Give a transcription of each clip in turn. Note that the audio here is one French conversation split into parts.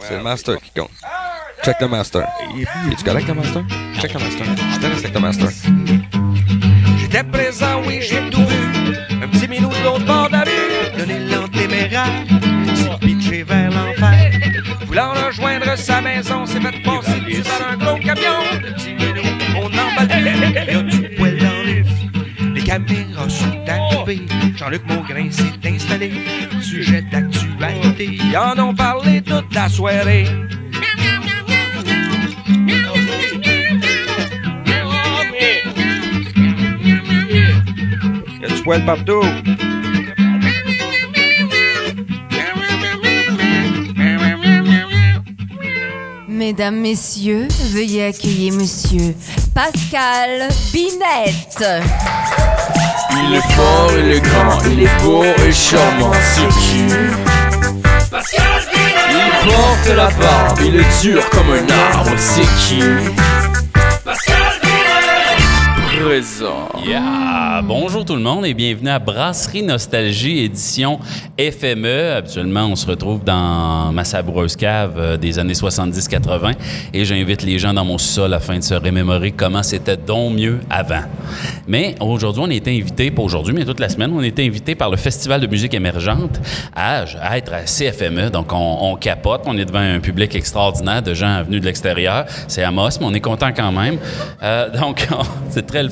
C'est le master qui compte. Check le master. Es-tu correct, le master? Check le master. Je te avec le master. J'étais présent, oui, j'ai tout vu. Un petit minou de l'autre bord de la rue, donner l'antéméraire, s'est pitché vers l'enfer. Voulant rejoindre sa maison, s'est fait passer par un gros camion. Le petit Les caméras sont arrivées, Jean-Luc Maugrain s'est installé. Sujet d'actualité, ils en ont parlé toute la soirée. Y a du poil partout. Mesdames, Messieurs, veuillez accueillir Monsieur Pascal Binette. Il est fort, il est grand, il est beau et charmant, c'est qui Il porte la barbe, il est dur comme un arbre, c'est qui Bonjour tout le monde et bienvenue à Brasserie Nostalgie édition FME. Habituellement, on se retrouve dans ma savoureuse cave euh, des années 70-80 et j'invite les gens dans mon sol afin de se remémorer comment c'était donc mieux avant. Mais aujourd'hui, on été invité, pas aujourd'hui, mais toute la semaine, on été invité par le Festival de musique émergente à, être à CFME. Donc, on, on capote, on est devant un public extraordinaire de gens venus de l'extérieur. C'est Amos, mais on est content quand même. Euh, donc, c'est très le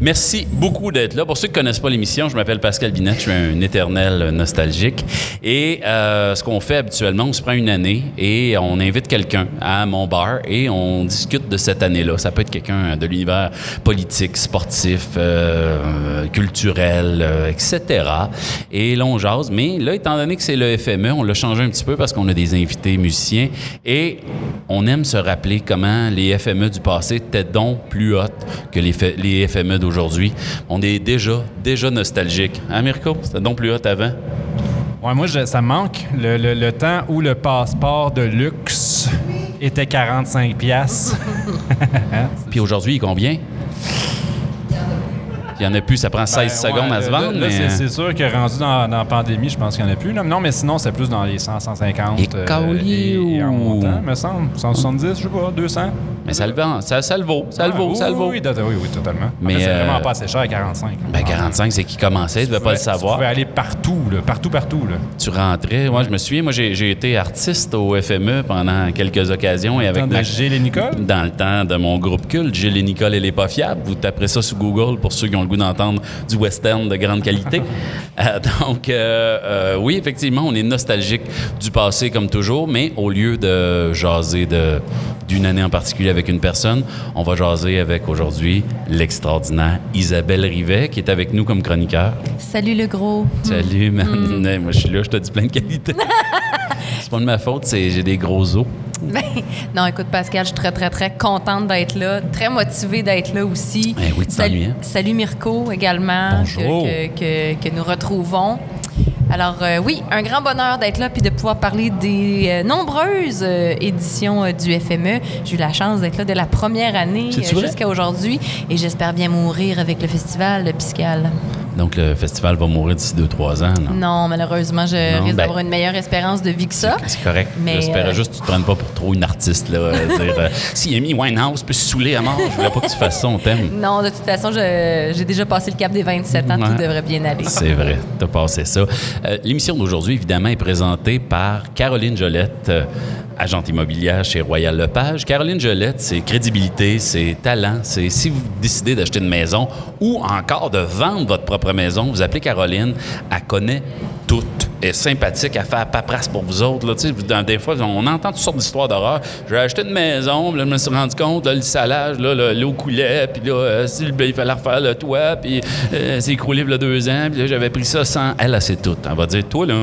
Merci beaucoup d'être là. Pour ceux qui connaissent pas l'émission, je m'appelle Pascal Binette, je suis un éternel nostalgique. Et euh, ce qu'on fait habituellement, on se prend une année et on invite quelqu'un à mon bar et on discute de cette année-là. Ça peut être quelqu'un de l'univers politique, sportif, euh, culturel, euh, etc. Et là, on jase. Mais là, étant donné que c'est le FME, on l'a changé un petit peu parce qu'on a des invités musiciens et on aime se rappeler comment les FME du passé étaient donc plus hautes que les, fa- FME d'aujourd'hui. On est déjà, déjà nostalgique. Hein, Mirko? C'était donc plus haut avant? Ouais, moi, je- ça me manque. Le, le- le temps où le passeport de luxe était 45 pièces. Puis aujourd'hui, il combien? Il y en a plus, ça prend 16 secondes à se vendre. Ben, Là, mais... c'est, sûr que rendu dans, dans la pandémie, je pense qu'il n'y en a plus. là. Non, mais sinon, c'est plus dans les 100, 150. Et euh, et, et en montant, me semble. 170, je sais pas, 200. mais ça le vend, ça, ça le vaut, ça le Ah, vaut, oui, ça le vaut. Oui, oui, oui, totalement. Mais, c'est euh, vraiment pas assez cher, 45. Ben 45, c'est qui commençait, tu ne devais pas le Tu savoir. pouvais aller partout, là, partout, partout. Là. Tu rentrais. Moi, je me souviens, moi, j'ai été artiste au FME pendant quelques occasions. Et avec Temps de Gilles et Nicole? Dans le temps de mon groupe culte, Gilles et Nicole et les pas fiables. Vous taperez ça sur Google pour ceux qui ont le goût d'entendre du western de grande qualité. Euh, donc, euh, euh, oui, effectivement, on est nostalgique du passé comme toujours, mais au lieu de jaser de d'une année en particulier avec une personne, on va jaser avec aujourd'hui l'extraordinaire Isabelle Rivet, qui est avec nous comme chroniqueur. Salut le gros. Salut, man. Hey, Moi, je suis là, je te dis plein de qualités. c'est pas de ma faute, c'est j'ai des gros os. Ben, non, écoute, Pascal, je suis très, très, très contente d'être là, très motivée d'être là aussi. Eh oui, salut, hein? salut Mirko également, que- Bonjour. Que, que- que nous retrouvons. Alors, euh, oui, un grand bonheur d'être là puis de pouvoir parler des euh, nombreuses euh, éditions du FME. J'ai eu la chance d'être là de la première année jusqu'à aujourd'hui et j'espère bien mourir avec le festival de Piscal. Donc, le festival va mourir d'ici 2-3 ans. Non? Non, malheureusement, je Non, risque ben- d'avoir une meilleure espérance de vie que ça. C'est correct. J'espérais euh, juste que tu te prennes pas pour trop une artiste. Là, euh, dire, euh, si Amy Winehouse peut se saouler à mort, je voulais pas que tu fasses ça, on t'aime. Non, de toute façon, j'ai déjà passé le cap des 27 ans, tout Ouais. devrait bien aller. C'est vrai, t'as passé ça. Euh, L'émission d'aujourd'hui, évidemment, est présentée par Caroline Jolette, euh, agente immobilière chez Royal Lepage. Caroline Jolette, c'est crédibilité, c'est talent, c'est si vous décidez d'acheter une maison ou encore de vendre votre propre maison, vous appelez Caroline, elle connaît tout. Est sympathique, fait la paperasse pour vous autres. Là, des fois, on entend toutes sortes d'histoires d'horreur. J'ai acheté une maison, là, je me suis rendu compte, là, le salage, là, là, l'eau coulait, puis là, euh, il fallait refaire le toit, puis euh, c'est écroulé il y a deux ans, puis là, j'avais pris ça sans. Elle, elle sait tout. Elle va dire, toi, là,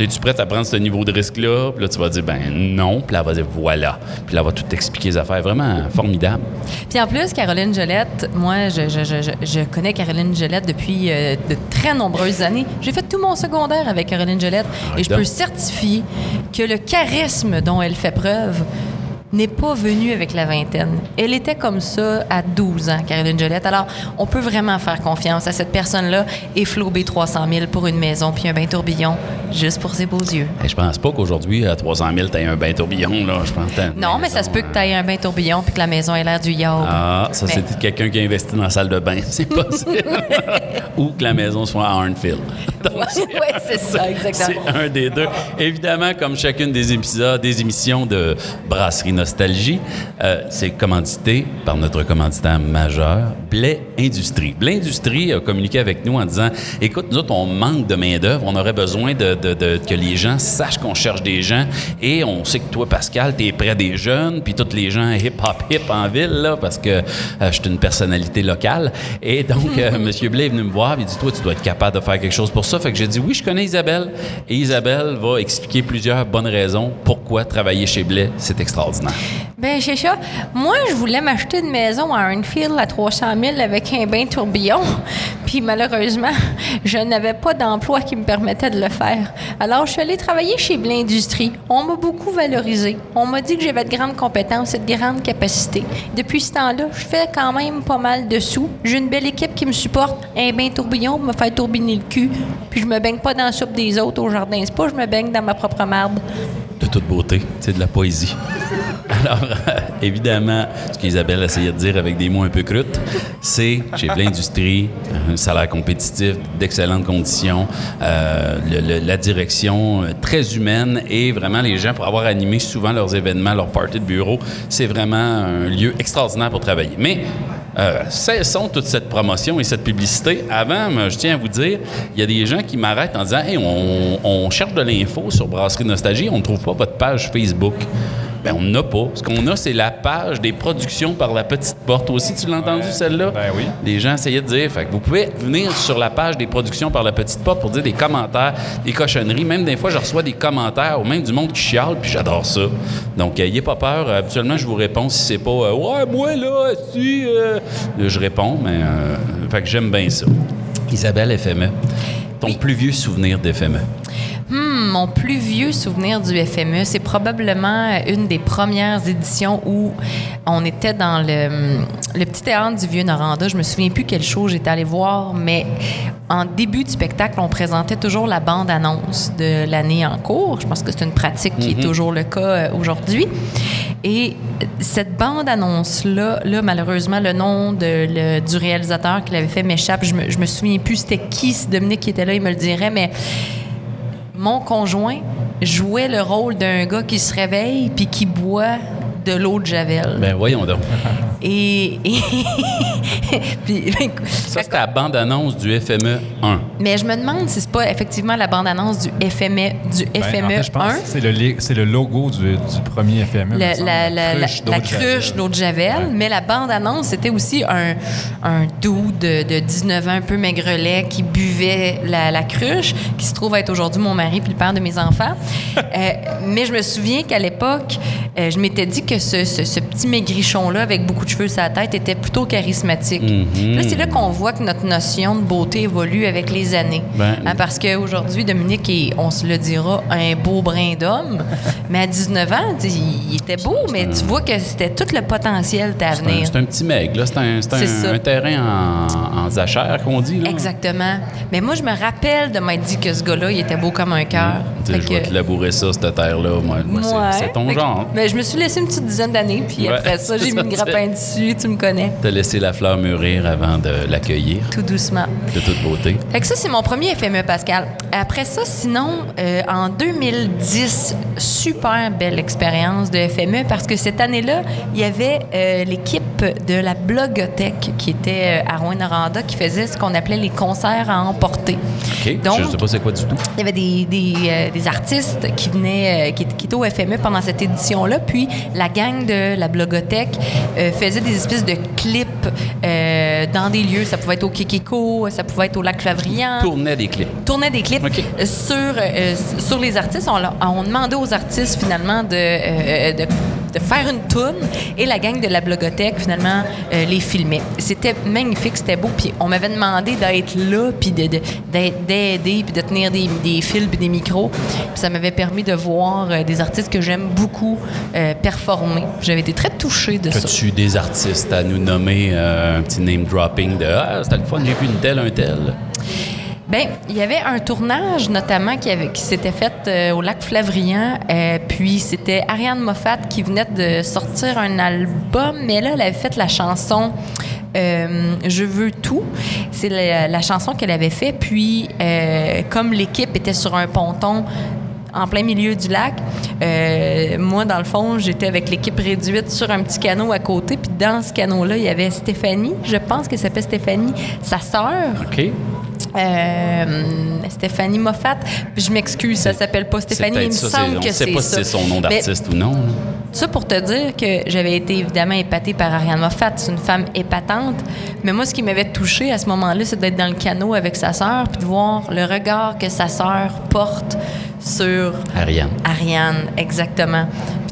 es-tu prête à prendre ce niveau de risque-là? Puis là, tu vas dire, ben non. Puis là, elle va dire, voilà. Puis là, elle va tout expliquer les affaires. Vraiment formidable. Puis en plus, Caroline Gelette, moi, je, je- je- connais Caroline Gelette depuis euh, de très nombreuses années. J'ai fait tout mon secondaire avec Caroline Gelette et je donc. peux certifier que le charisme dont elle fait preuve n'est pas venue avec la vingtaine. Elle était comme ça à 12 ans, Caroline Jolette. Alors, on peut vraiment faire confiance à cette personne-là et flouber 300 000 pour une maison puis un bain tourbillon juste pour ses beaux yeux. Hey, je pense pas qu'aujourd'hui, à 300 000, t'aies un bain tourbillon, là. Je pense Non, mais ça se peut que tu aies un bain tourbillon puis que la maison ait l'air du yacht. Ah, ça, Mais- c'est quelqu'un qui a investi dans la salle de bain. C'est possible. Ou que la maison soit à Arnfield. Oui, c'est ça, exactement. C'est un des deux. Évidemment, comme chacune des épisodes, des émissions de Brasserie Nostalgie, euh, c'est commandité par notre commanditaire majeur, Blais Industrie. Blais Industrie a communiqué avec nous en disant Écoute, nous autres, on manque de main-d'œuvre, on aurait besoin de, de- de- que les gens sachent qu'on cherche des gens et on sait que toi, Pascal, tu es près des jeunes, puis tous les gens hip-hop-hip en ville, là, parce que euh, je suis une personnalité locale. Et donc, euh, M. Blais est venu me voir, il dit Toi, tu dois être capable de faire quelque chose pour ça. Fait que j'ai dit Oui, je connais Isabelle. Et Isabelle va expliquer plusieurs bonnes raisons pourquoi travailler chez Blais, c'est extraordinaire. Ben, c'est. Moi, je voulais m'acheter une maison à Arnfield à 300 000 avec un bain tourbillon. Puis malheureusement, je n'avais pas d'emploi qui me permettait de le faire. Alors, je suis allée travailler chez Blé Industrie. On m'a beaucoup valorisé. On m'a dit que j'avais de grandes compétences et de grandes capacités. Depuis ce temps-là, je fais quand même pas mal de sous. J'ai une belle équipe qui me supporte. Un bain tourbillon me faire tourbiner le cul. Puis je me baigne pas dans la soupe des autres au jardin spa, je me baigne dans ma propre marde. De toute beauté. C'est de la poésie. Alors, euh, évidemment, ce qu'Isabelle essayait de dire avec des mots un peu crutes, c'est chez l'industrie, un salaire compétitif, d'excellentes conditions, euh, la direction euh, très humaine et vraiment les gens, pour avoir animé souvent leurs événements, leurs parties de bureau, c'est vraiment un lieu extraordinaire pour travailler. Mais euh, cessons toute cette promotion et cette publicité. Avant, je tiens à vous dire, il y a des gens qui m'arrêtent en disant Hey, on, on cherche de l'info sur Brasserie Nostalgie, on ne trouve pas votre page Facebook. Ben, on n'a pas. Ce qu'on a, c'est la page des productions par la petite porte. Aussi, tu l'as entendu, celle-là? Ben oui. Les gens essayaient de dire. Fait que vous pouvez venir sur la page des productions par la petite porte pour dire des commentaires, des cochonneries. Même des fois, je reçois des commentaires ou même du monde qui chiale, puis j'adore ça. Donc, n'ayez pas peur. Habituellement, je vous réponds si c'est pas euh, Ouais, moi, là, si. euh, Je réponds, mais. euh, fait que j'aime bien ça. Isabelle FME, ton plus vieux souvenir d'FME. Hmm, mon plus vieux souvenir du FME, c'est probablement une des premières éditions où on était dans le, le petit théâtre du Vieux-Noranda. Je me souviens plus quel show j'étais allée voir, mais en début du spectacle, on présentait toujours la bande-annonce de l'année en cours. Je pense que c'est une pratique qui est toujours le cas euh, aujourd'hui. Et cette bande-annonce-là, là, malheureusement, le nom de, le- du réalisateur qui l'avait fait m'échappe. Je me, je me souviens plus c'était qui, si Dominique qui était là, il me le dirait, mais mon conjoint jouait le rôle d'un gars qui se réveille puis qui boit de l'eau de Javel. Ben, voyons donc. Et. et- puis, Ça, c'était la bande-annonce du FME 1. mais je me demande si c'est pas effectivement la bande-annonce du FME, du Ben, FME en fait, je pense 1. que c'est le, logo du, du premier FME. me La, semble. la, la, la- cruche la d'eau de Javel. cruche d'eau de Javel, mais la bande-annonce, c'était aussi un, un doux de, de 19 ans, un peu maigrelet, qui buvait la, la cruche, qui se trouve être aujourd'hui mon mari puis le père de mes enfants. Euh, mais je me souviens qu'à l'époque, euh, je m'étais dit que ce, ce- ce petit maigrichon-là, avec beaucoup de cheveux sur la tête, était plutôt charismatique. Puis Là, c'est là qu'on voit que notre notion de beauté évolue avec les années. Ben- Hein, parce qu'aujourd'hui, Dominique est, on se le dira, un beau brin d'homme. mais à 19 ans, il était beau, mais tu vois que c'était tout le potentiel à C'est un, c'est un petit mec, là. C'est un, c'est un- C'est ça. un terrain en, en zachère, qu'on dit, là. Exactement. Mais moi, je me rappelle de m'être dit que ce gars-là, il était beau comme un cœur. Fait je vais te labourer ça, cette terre-là. Moi, moi, c'est- Ouais. c'est ton Fait que- genre. Mais je me suis laissé une petite dizaine d'années, puis Ouais, après ça, j'ai mis tu- grappin dessus, tu me connais, T'as laissé la fleur mûrir avant de l'accueillir, tout doucement. de toute beauté. Fait que ça, c'est mon premier FME, Pascal. Après ça, sinon, euh, en 2010, super belle expérience de FME parce que cette année-là, il y avait euh, l'équipe de la Blogothèque qui était euh, à Rouen-Noranda qui faisait ce qu'on appelait les concerts à emporter. OK? Donc, je sais pas c'est quoi du tout. il y avait des, des, euh, des artistes qui venaient, qui, qui étaient au FME pendant cette édition-là. Puis la gang de la Blogothèque euh, faisait des espèces de clips euh, dans des lieux. Ça pouvait être au Kikiko, ça pouvait être au Lac Flavrian Tournait des clips. tournait des clips sur, euh, sur les artistes. On, demandait aux artistes finalement de, de de faire une toune et la gang de la blogothèque, finalement, euh, les filmait. C'était magnifique, c'était beau. Puis on m'avait demandé d'être là, puis de- de- d'aider, puis de tenir des, des fils puis des micros. Puis ça m'avait permis de voir euh, des artistes que j'aime beaucoup euh, performer. J'avais été très touchée de ça. As-tu des artistes à nous nommer, un petit name dropping de Ah, c'était le fun, j'ai vu une telle, un tel. Ben, il y avait un tournage notamment qui, avait- s'était fait euh, au lac Flavrian. euh, puis c'était Ariane Moffat qui venait de sortir un album, mais là, elle avait fait la chanson euh, Je veux tout. C'est la, chanson qu'elle avait fait. Puis, comme l'équipe était sur un ponton en plein milieu du lac. Moi, dans le fond, j'étais avec l'équipe réduite sur un petit canot à côté. Puis dans ce canot-là, il y avait Stéphanie, je pense qu'elle s'appelle Stéphanie, sa sœur, OK? Euh, Stéphanie Moffat. Puis je m'excuse, ça s'appelle pas C'est Stéphanie. Il me ça. c'est- semble que ne sait c'est pas si c'est son nom d'artiste ou non. là. ça pour te dire que j'avais été évidemment épatée par Ariane Moffat. C'est une femme épatante. Mais moi, ce qui m'avait touchée à ce moment-là, c'est d'être dans le canot avec sa sœur puis de voir le regard que sa sœur porte sur Ariane. Ariane, exactement.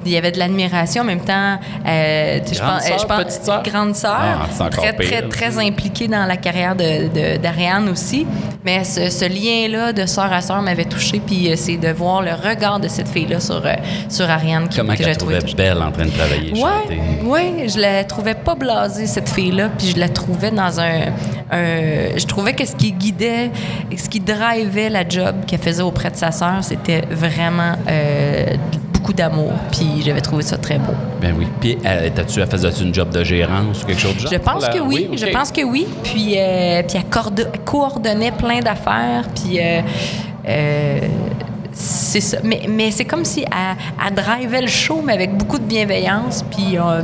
Il y avait de l'admiration en même temps. euh, je pense- sœur, je pense-? Grande sœur. Ah, très, pire, très, très impliquée dans la carrière de- d'Ariane aussi. Mais ce, ce lien-là de sœur à sœur m'avait touchée. Puis euh, c'est de voir le regard de cette fille-là sur, euh, sur Ariane qui, Comment que trouvé trouvait belle en train de travailler, chanter. Ouais, ouais, je la trouvais pas blasée cette fille-là, puis je la trouvais dans un, un- je trouvais que ce qui guidait, ce qui drivait la job qu'elle faisait auprès de sa sœur, c'était vraiment euh, beaucoup d'amour, puis j'avais trouvé ça très beau. Ben oui. Puis, euh, t'as-tu, elle faisait-tu une job de gérance ou quelque chose de genre? Je pense que oui, je pense que oui, puis euh, puis elle coordonnait plein d'affaires, puis euh, euh, c'est ça. Mais, mais c'est comme si elle, elle drivait le show, mais avec beaucoup de bienveillance, puis euh,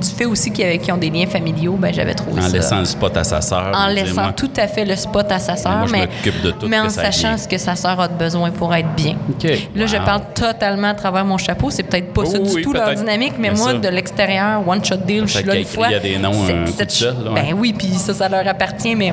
du fait aussi qu'ils ont des liens familiaux, ben j'avais trouvé En ça. laissant le spot à sa sœur. en laissant moi, tout à fait le spot à sa sœur, mais, mais que en ça sachant ce que sa sœur a de besoin pour être bien. Là, je parle totalement à travers mon chapeau. C'est peut-être pas ça Oui, du tout leur dynamique, mais Mais moi, ça- de l'extérieur, one shot deal, je suis là une fois. il y a des noms, de seul, là, ouais. Ben oui, puis ça, ça leur appartient, mais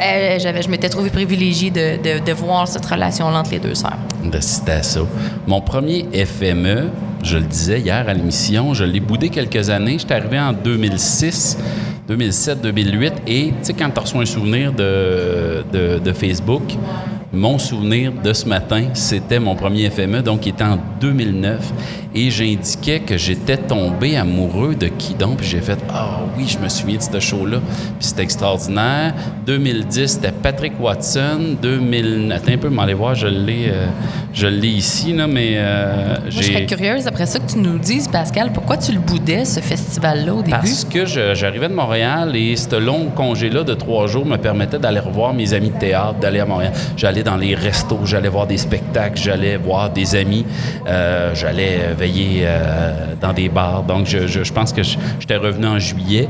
euh, je m'étais trouvé privilégiée de, de, voir cette relation entre les deux sœurs. de citer à ça. Mon premier FME, je le disais hier à l'émission, je l'ai boudé quelques années. J'étais arrivé en 2006, 2007, 2008. Et tu sais, quand tu reçois un souvenir de, de Facebook, mon souvenir de ce matin, c'était mon premier FME, donc il était en 2009. Et j'indiquais que j'étais tombé amoureux de qui donc? Puis j'ai fait Ah oui, je me souviens de ce show-là. Puis c'était extraordinaire. 2010, c'était Patrick Watson. 2000. Attends un peu, m'aller voir, je l'ai, euh, je l'ai ici, là, mais euh, Moi, je serais curieuse, après ça, que tu nous dises, Pascal, pourquoi tu le boudais, ce festival-là, au début? Parce que j'arrivais de Montréal et ce long congé-là de trois jours me permettait d'aller revoir mes amis de théâtre, d'aller à Montréal. J'allais dans les restos, j'allais voir des spectacles, j'allais voir des amis, euh, j'allais veiller euh, dans des bars. Donc, je, je- je pense que j'étais revenu en juillet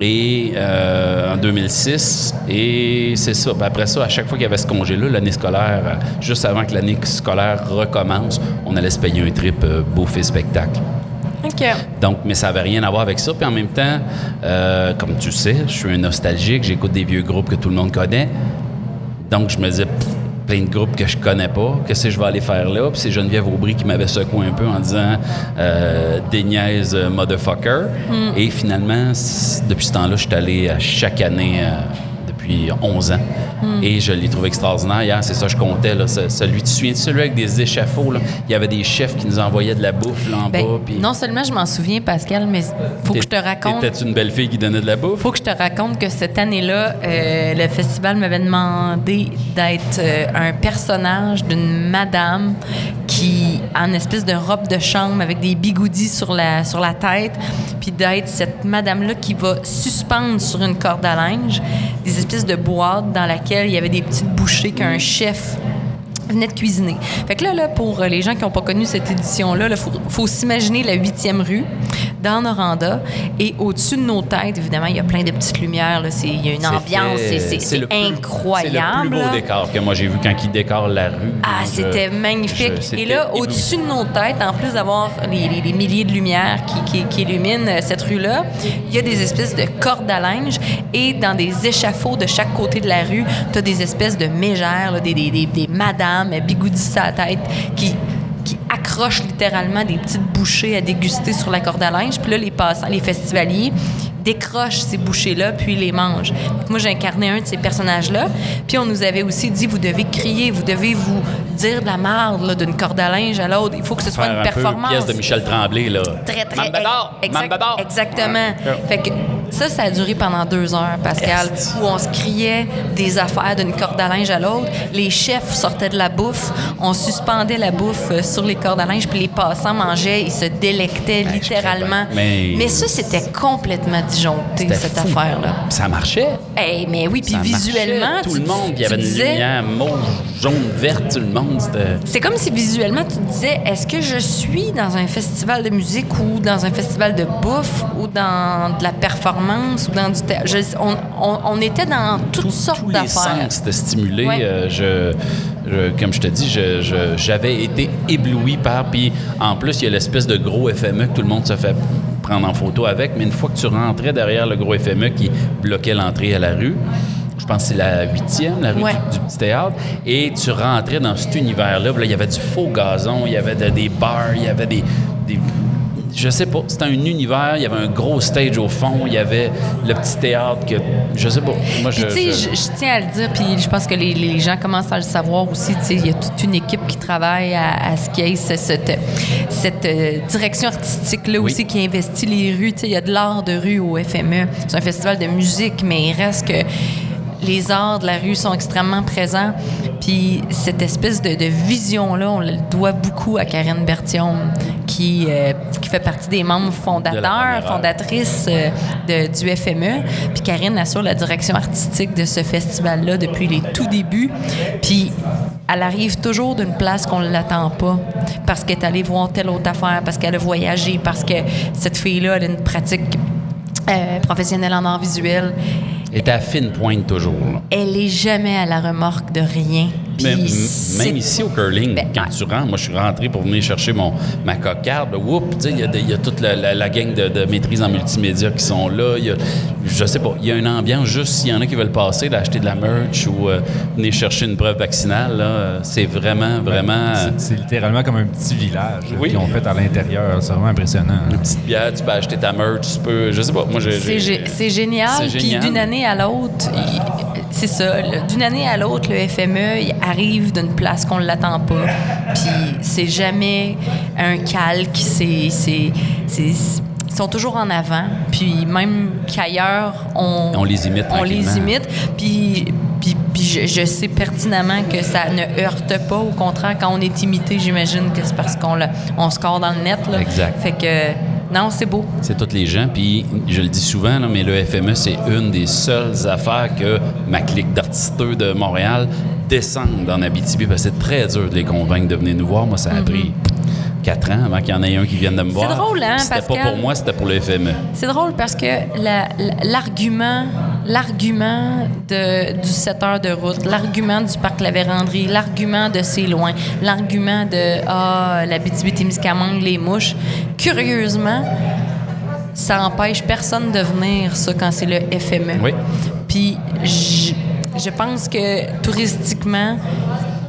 et euh, en 2006. Et c'est ça. Puis après ça, à chaque fois qu'il y avait ce congé-là, l'année scolaire, euh, juste avant que l'année scolaire recommence, on allait se payer un trip euh, bouffe et spectacle. OK. Donc, mais ça n'avait rien à voir avec ça. Puis en même temps, euh, comme tu sais, je suis un nostalgique, j'écoute des vieux groupes que tout le monde connaît. Donc, je me disais, Pff, plein de groupes que je connais pas, qu'est-ce que je vais aller faire là? Puis c'est Geneviève Aubry qui m'avait secoué un peu en disant euh, des niaises euh, motherfucker. Et finalement, depuis ce temps-là, je suis allé à chaque année. euh, depuis 11 ans. Et je l'ai trouvé extraordinaire. Hier, c'est ça, je comptais. Là, ce- celui, tu te souviens celui avec des échafauds? Là? Il y avait des chefs qui nous envoyaient de la bouffe là, en Ben, bas. non seulement je m'en souviens, Pascal, mais faut que je te raconte. T'étais une belle fille qui donnait de la bouffe? faut que je te raconte que cette année-là, euh, le festival m'avait demandé d'être euh, un personnage d'une madame qui a une espèce de robe de chambre avec des bigoudis sur la, sur la tête, puis d'être cette madame-là qui va suspendre sur une corde à linge des de boîtes dans laquelle il y avait des petites bouchées qu'un chef venait de cuisiner. Fait que là, là pour euh, les gens qui n'ont pas connu cette édition-là, il faut, faut s'imaginer la 8e rue dans Noranda. Et au-dessus de nos têtes, évidemment, il y a plein de petites lumières. Il y a une ambiance. C'est- incroyable. C'est le plus beau décor que moi j'ai vu quand ils décorent la rue. Ah, c'était magnifique. je- Et là, au-dessus de nos têtes, en plus d'avoir les, les- les milliers de lumières qui, qui- qui illuminent euh, cette rue-là, il y a des espèces de cordes à linge et dans des échafauds de chaque côté de la rue, tu as des espèces de mégères, là, des, des, des, des madames bigoudis à la tête qui qui accroche littéralement des petites bouchées à déguster sur la corde à linge. Puis là, les passants, les festivaliers, décrochent ces bouchées-là, puis les mangent. Donc, moi, j'ai incarné un de ces personnages-là. Puis on nous avait aussi dit, vous devez crier, vous devez vous dire de la marde là, d'une corde à linge à l'autre. Il faut que ce soit Faire une un peu performance. pièce de Michel Tremblay, là. Très, très. Mambador! Exactement. Fait que ça, ça a duré pendant deux heures, Pascal, où on se criait des affaires d'une corde à linge à l'autre. Les chefs sortaient de la bouffe. On suspendait la bouffe euh, sur les cordes à linge, puis les passants mangeaient. Ils se délectaient Ben, littéralement. Mais- ça, c'était complètement disjoncté, cette affaire-là. Ça marchait. Hey, mais oui, puis marchait. visuellement, Tout tu- le monde, il y avait une disais- lumière mauve, jaune, verte, tout le monde. C'est comme si visuellement tu te disais est-ce que je suis dans un festival de musique ou dans un festival de bouffe ou dans de la performance? Ou dans du théâtre Je- on, on- on était dans toutes sortes tous les d'affaires. sens étaient stimulés. Ouais. Euh, je, je- comme je te dis, j'avais été ébloui par. Puis en plus, il y a l'espèce de gros FME que tout le monde se fait prendre en photo avec. Mais une fois que tu rentrais derrière le gros FME qui bloquait l'entrée à la rue, je pense que c'est la huitième, la rue Ouais. du, du petit théâtre, et tu rentrais dans cet univers-là. Là, il y avait du faux gazon, il y avait de- des bars, il y avait des je sais pas, c'était un univers, il y avait un gros stage au fond, il y avait le petit théâtre que je sais pas. Moi je, je- je, je tiens à le dire, puis je pense que les, les gens commencent à le savoir aussi. Tu sais, il y a toute une équipe qui travaille à, à ce qu'il y ait ce- cette, cette euh, direction artistique-là Oui. aussi qui investit les rues. Tu sais, il y a de l'art de rue au FME. C'est un festival de musique, mais il reste que les arts de la rue sont extrêmement présents. Puis cette espèce de, de vision-là, on le doit beaucoup à Karine Bertium, qui, euh, qui fait partie des membres fondateurs, première heure. fondatrice euh, de- du FME. Puis Karine assure la direction artistique de ce festival-là depuis les tout débuts. Puis elle arrive toujours d'une place qu'on ne l'attend pas, parce qu'elle est allée voir telle autre affaire, parce qu'elle a voyagé, parce que cette fille-là, elle a une pratique euh, professionnelle en art visuel. Était à fine pointe toujours. Elle est jamais à la remorque de rien. Même, ici au curling, Ben, quand ouais. tu rentres, moi je suis rentré pour venir chercher mon, ma cocarde. Whoop, tu sais, il y a, y toute la, la- la gang de, de maîtrise en multimédia qui sont là. Y a, je sais pas, il y a une ambiance juste s'il y en a qui veulent passer, d'acheter de la merch ou euh, venir chercher une preuve vaccinale. C'est vraiment, vraiment. C'est- littéralement comme un petit village Oui. qu'ils ont fait à l'intérieur. C'est vraiment impressionnant. une petite bière, tu peux acheter ta merch, tu peux. Je sais pas, moi. C'est génial. Puis d'une année à l'autre, c'est ça. D'une année à l'autre, le FME il arrive d'une place qu'on ne l'attend pas. Puis c'est jamais un calque. C'est, c'est, c'est- ils sont toujours en avant. Puis même qu'ailleurs, on, On les imite On les imite. Puis, puis, puis je, je sais pertinemment que ça ne heurte pas. Au contraire, quand on est imité, j'imagine que c'est parce qu'on on score dans le net. Là. Exact. Fait que, non, c'est beau. C'est tous les gens. Puis, je le dis souvent, là, mais le FME, c'est une des seules affaires que ma clique d'artisteux de Montréal descendent en Abitibi. Parce que c'est très dur de les convaincre de venir nous voir. Moi, ça a pris quatre ans avant qu'il y en ait un qui vienne de me voir. Mm-hmm. drôle, hein, C'était pas pour moi, c'était pour le FME. C'est drôle parce que la- la- l'argument, du 7 heures de route, l'argument du parc La Vérandrie, l'argument de c'est loin, l'argument de ah la témiscamingue les mouches, curieusement, ça empêche personne de venir ça quand c'est le FME. Oui. Puis je pense que touristiquement,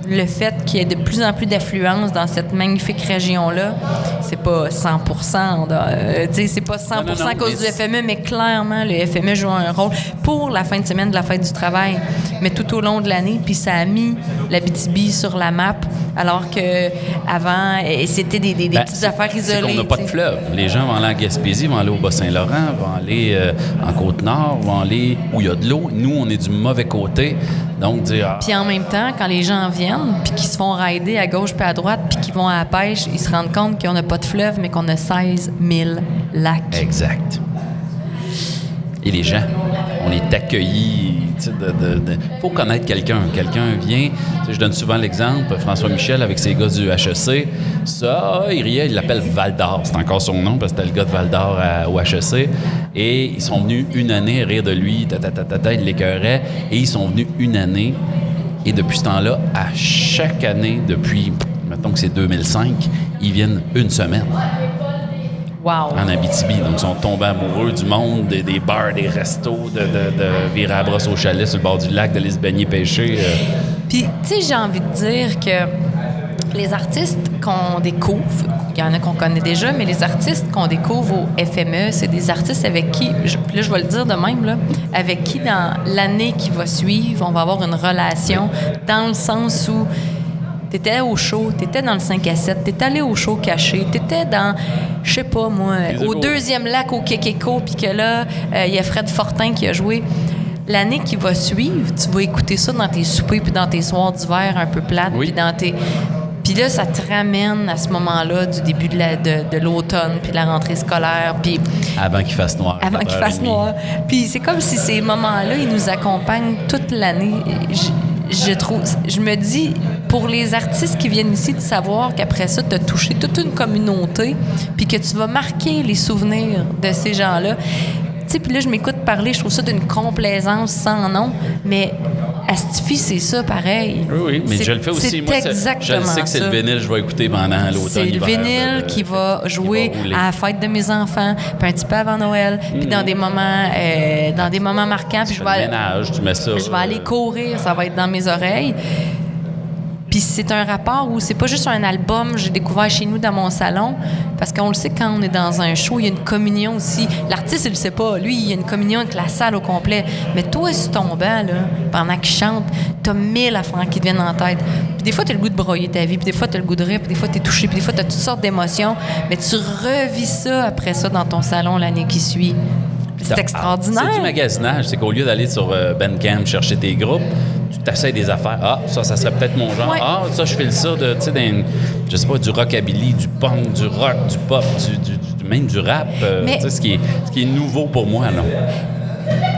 le fait qu'il y ait de plus en plus d'affluence dans cette magnifique région-là, c'est pas 100 de- euh, c'est pas 100 Non, non, non, à cause du FME, mais clairement, le FME joue un rôle pour la fin de semaine de la fête du travail, mais tout au long de l'année. Puis ça a mis la BTB sur la map, alors que avant, c'était des, des- des Ben, petites affaires isolées. qu'on n'a pas de fleuve. Les gens vont aller en Gaspésie, vont aller au Bas-Saint-Laurent, vont aller euh, en Côte-Nord, vont aller où il y a de l'eau. Nous, on est du mauvais côté. Donc, dire. ah, Puis en même temps, quand les gens viennent, puis qu'ils se font rider à gauche puis à droite, puis qu'ils vont à la pêche, ils se rendent compte qu'on n'a pas de fleuve, mais qu'on a 16 000 lacs. Exact. Et les gens, on est de- de- faut connaître quelqu'un. Quelqu'un vient. je donne souvent l'exemple, François Michel avec ses gars du HEC. Ça, il riait, il l'appelle Val d'Or. C'est encore son nom parce que c'était le gars de Val d'Or au HEC. Et ils sont venus une année rire de lui, ta, ta, ta, ta, ta, il l'écœurait. Et ils sont venus une année. Et depuis ce temps-là, à chaque année, depuis, mettons que c'est 2005, ils viennent une semaine Wow! en Abitibi. Donc, ils sont tombés amoureux du monde, des, des bars, des restos, de, de, de virer à brosse au chalet sur le bord du lac, d'aller se baigner, pêcher. euh. Puis, tu sais, j'ai envie de dire que les artistes qu'on découvre, il y en a qu'on connaît déjà, mais les artistes qu'on découvre au FME, c'est des artistes avec qui, je- là je vais le dire de même, là, avec qui dans l'année qui va suivre, on va avoir une relation dans le sens où tu étais au show, tu étais dans le 5 à 7, tu étais allé au show caché, tu étais dans, je sais pas moi, Les au deuxième lac au Kekeko, puis que là, euh, il y a Fred Fortin qui a joué. L'année qui va suivre, tu vas écouter ça dans tes soupers puis dans tes soirs d'hiver un peu plates, Oui. puis dans tes... Puis là, ça te ramène à ce moment-là du début de la- de, de l'automne, puis de la rentrée scolaire, puis Avant qu'il fasse noir. avant qu'il fasse 4h30. noir. Puis c'est comme si ces moments-là, ils nous accompagnent toute l'année. Je, trouve, je me dis, pour les artistes qui viennent ici, de savoir qu'après ça, tu as touché toute une communauté, puis que tu vas marquer les souvenirs de ces gens-là. Tu sais, puis là, je m'écoute parler, je trouve ça d'une complaisance sans nom, mais Astifi, c'est ça pareil. Oui, oui, mais je le fais aussi. Moi, c'est- exactement je sais que c'est le vinyle que je vais écouter pendant l'automne. C'est le vinyle qui va jouer qui va rouler. à la fête de mes enfants, puis un petit peu avant Noël, puis dans des moments, euh, dans des moments marquants, puis je vais, ménage, tu mets ça. je vais aller euh, courir, ça va être dans mes oreilles. Puis c'est un rapport où c'est pas juste un album, j'ai découvert chez nous dans mon salon, parce qu'on le sait quand on est dans un show, il y a une communion aussi. L'artiste, il le sait pas. Lui, il y a une communion avec la salle au complet. Mais toi, sur ton banc, là, pendant qu'il chante, t'as mille affaires qui te viennent en tête. Puis des fois, t'as le goût de broyer ta vie, puis des fois, t'as le goût de rire, puis des fois, t'es touché, puis des fois, t'as toutes sortes d'émotions. Mais tu revis ça après ça dans ton salon l'année qui suit. C'est Ah, extraordinaire. C'est du magasinage. C'est qu'au lieu d'aller sur euh, Bandcamp chercher tes groupes, tu t'essayes des affaires. Ah, ça, ça serait peut-être mon genre. Ouais. Ah, ça, je file ça de, tu sais, je sais pas, du rockabilly, du punk, du rock, du pop, du, du- du- même du rap. euh, Mais- tu sais, ce qui, est, ce qui est nouveau pour moi, là.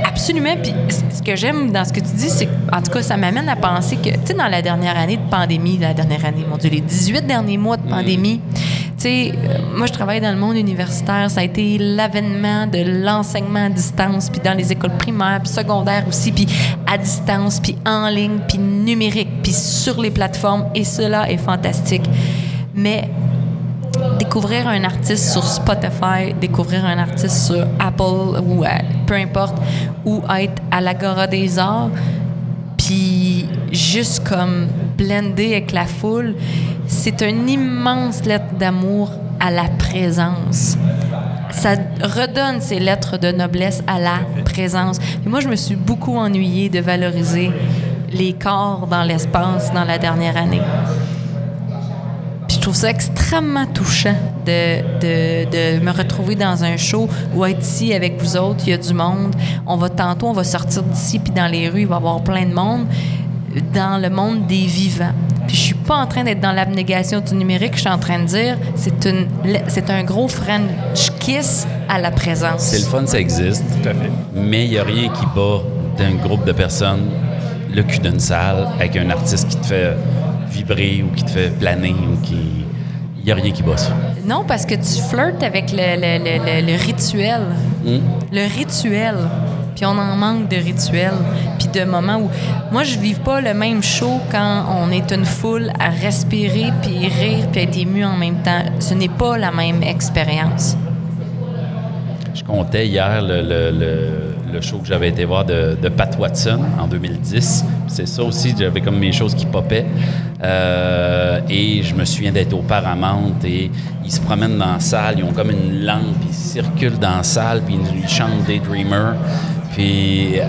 Absolument. Puis ce que j'aime dans ce que tu dis, c'est que, en tout cas, ça m'amène à penser que, tu sais, dans la dernière année de pandémie, la dernière année, mon Dieu, les 18 derniers mois de pandémie, tu euh, moi, je travaille dans le monde universitaire. Ça a été l'avènement de l'enseignement à distance, puis dans les écoles primaires, puis secondaires aussi, puis à distance, puis en ligne, puis numérique, puis sur les plateformes. Et cela est fantastique. Mais découvrir un artiste sur Spotify, découvrir un artiste sur Apple ou à- peu importe, ou être à l'Agora des Arts, puis juste comme blender avec la foule, c'est une immense lettre d'amour à la présence. Ça redonne ces lettres de noblesse à la présence. Et moi, je me suis beaucoup ennuyée de valoriser les corps dans l'espace dans la dernière année. Puis je trouve ça extrêmement touchant de, de, de me retrouver dans un show ou être ici avec vous autres. Il y a du monde. On va tantôt, on va sortir d'ici, puis dans les rues, il va y avoir plein de monde dans le monde des vivants. Puis je suis pas en train d'être dans l'abnégation du numérique. Je suis en train de dire, c'est une, c'est un gros French kiss à la présence. C'est le fun, ça existe. Tout à fait. Mais il n'y a rien qui bat d'un groupe de personnes le cul d'une salle avec un artiste qui te fait vibrer ou qui te fait planer ou qui. Il n'y a rien qui bat ça. Non, parce que tu flirtes avec le, le- le- le- le rituel. Le rituel. Puis on en manque de rituels. Puis de moments où. Moi, je vis pas le même show quand on est une foule à respirer, puis rire, puis être ému en même temps. Ce n'est pas la même expérience. Je comptais hier le, show que j'avais été voir de, Pat Watson en 2010. C'est ça aussi, j'avais comme mes choses qui popaient. Euh, et je me souviens d'être au Paramount et ils se promènent dans la salle, ils ont comme une lampe, ils circulent dans la salle, puis ils, ils chantent des Dreamers. Puis euh,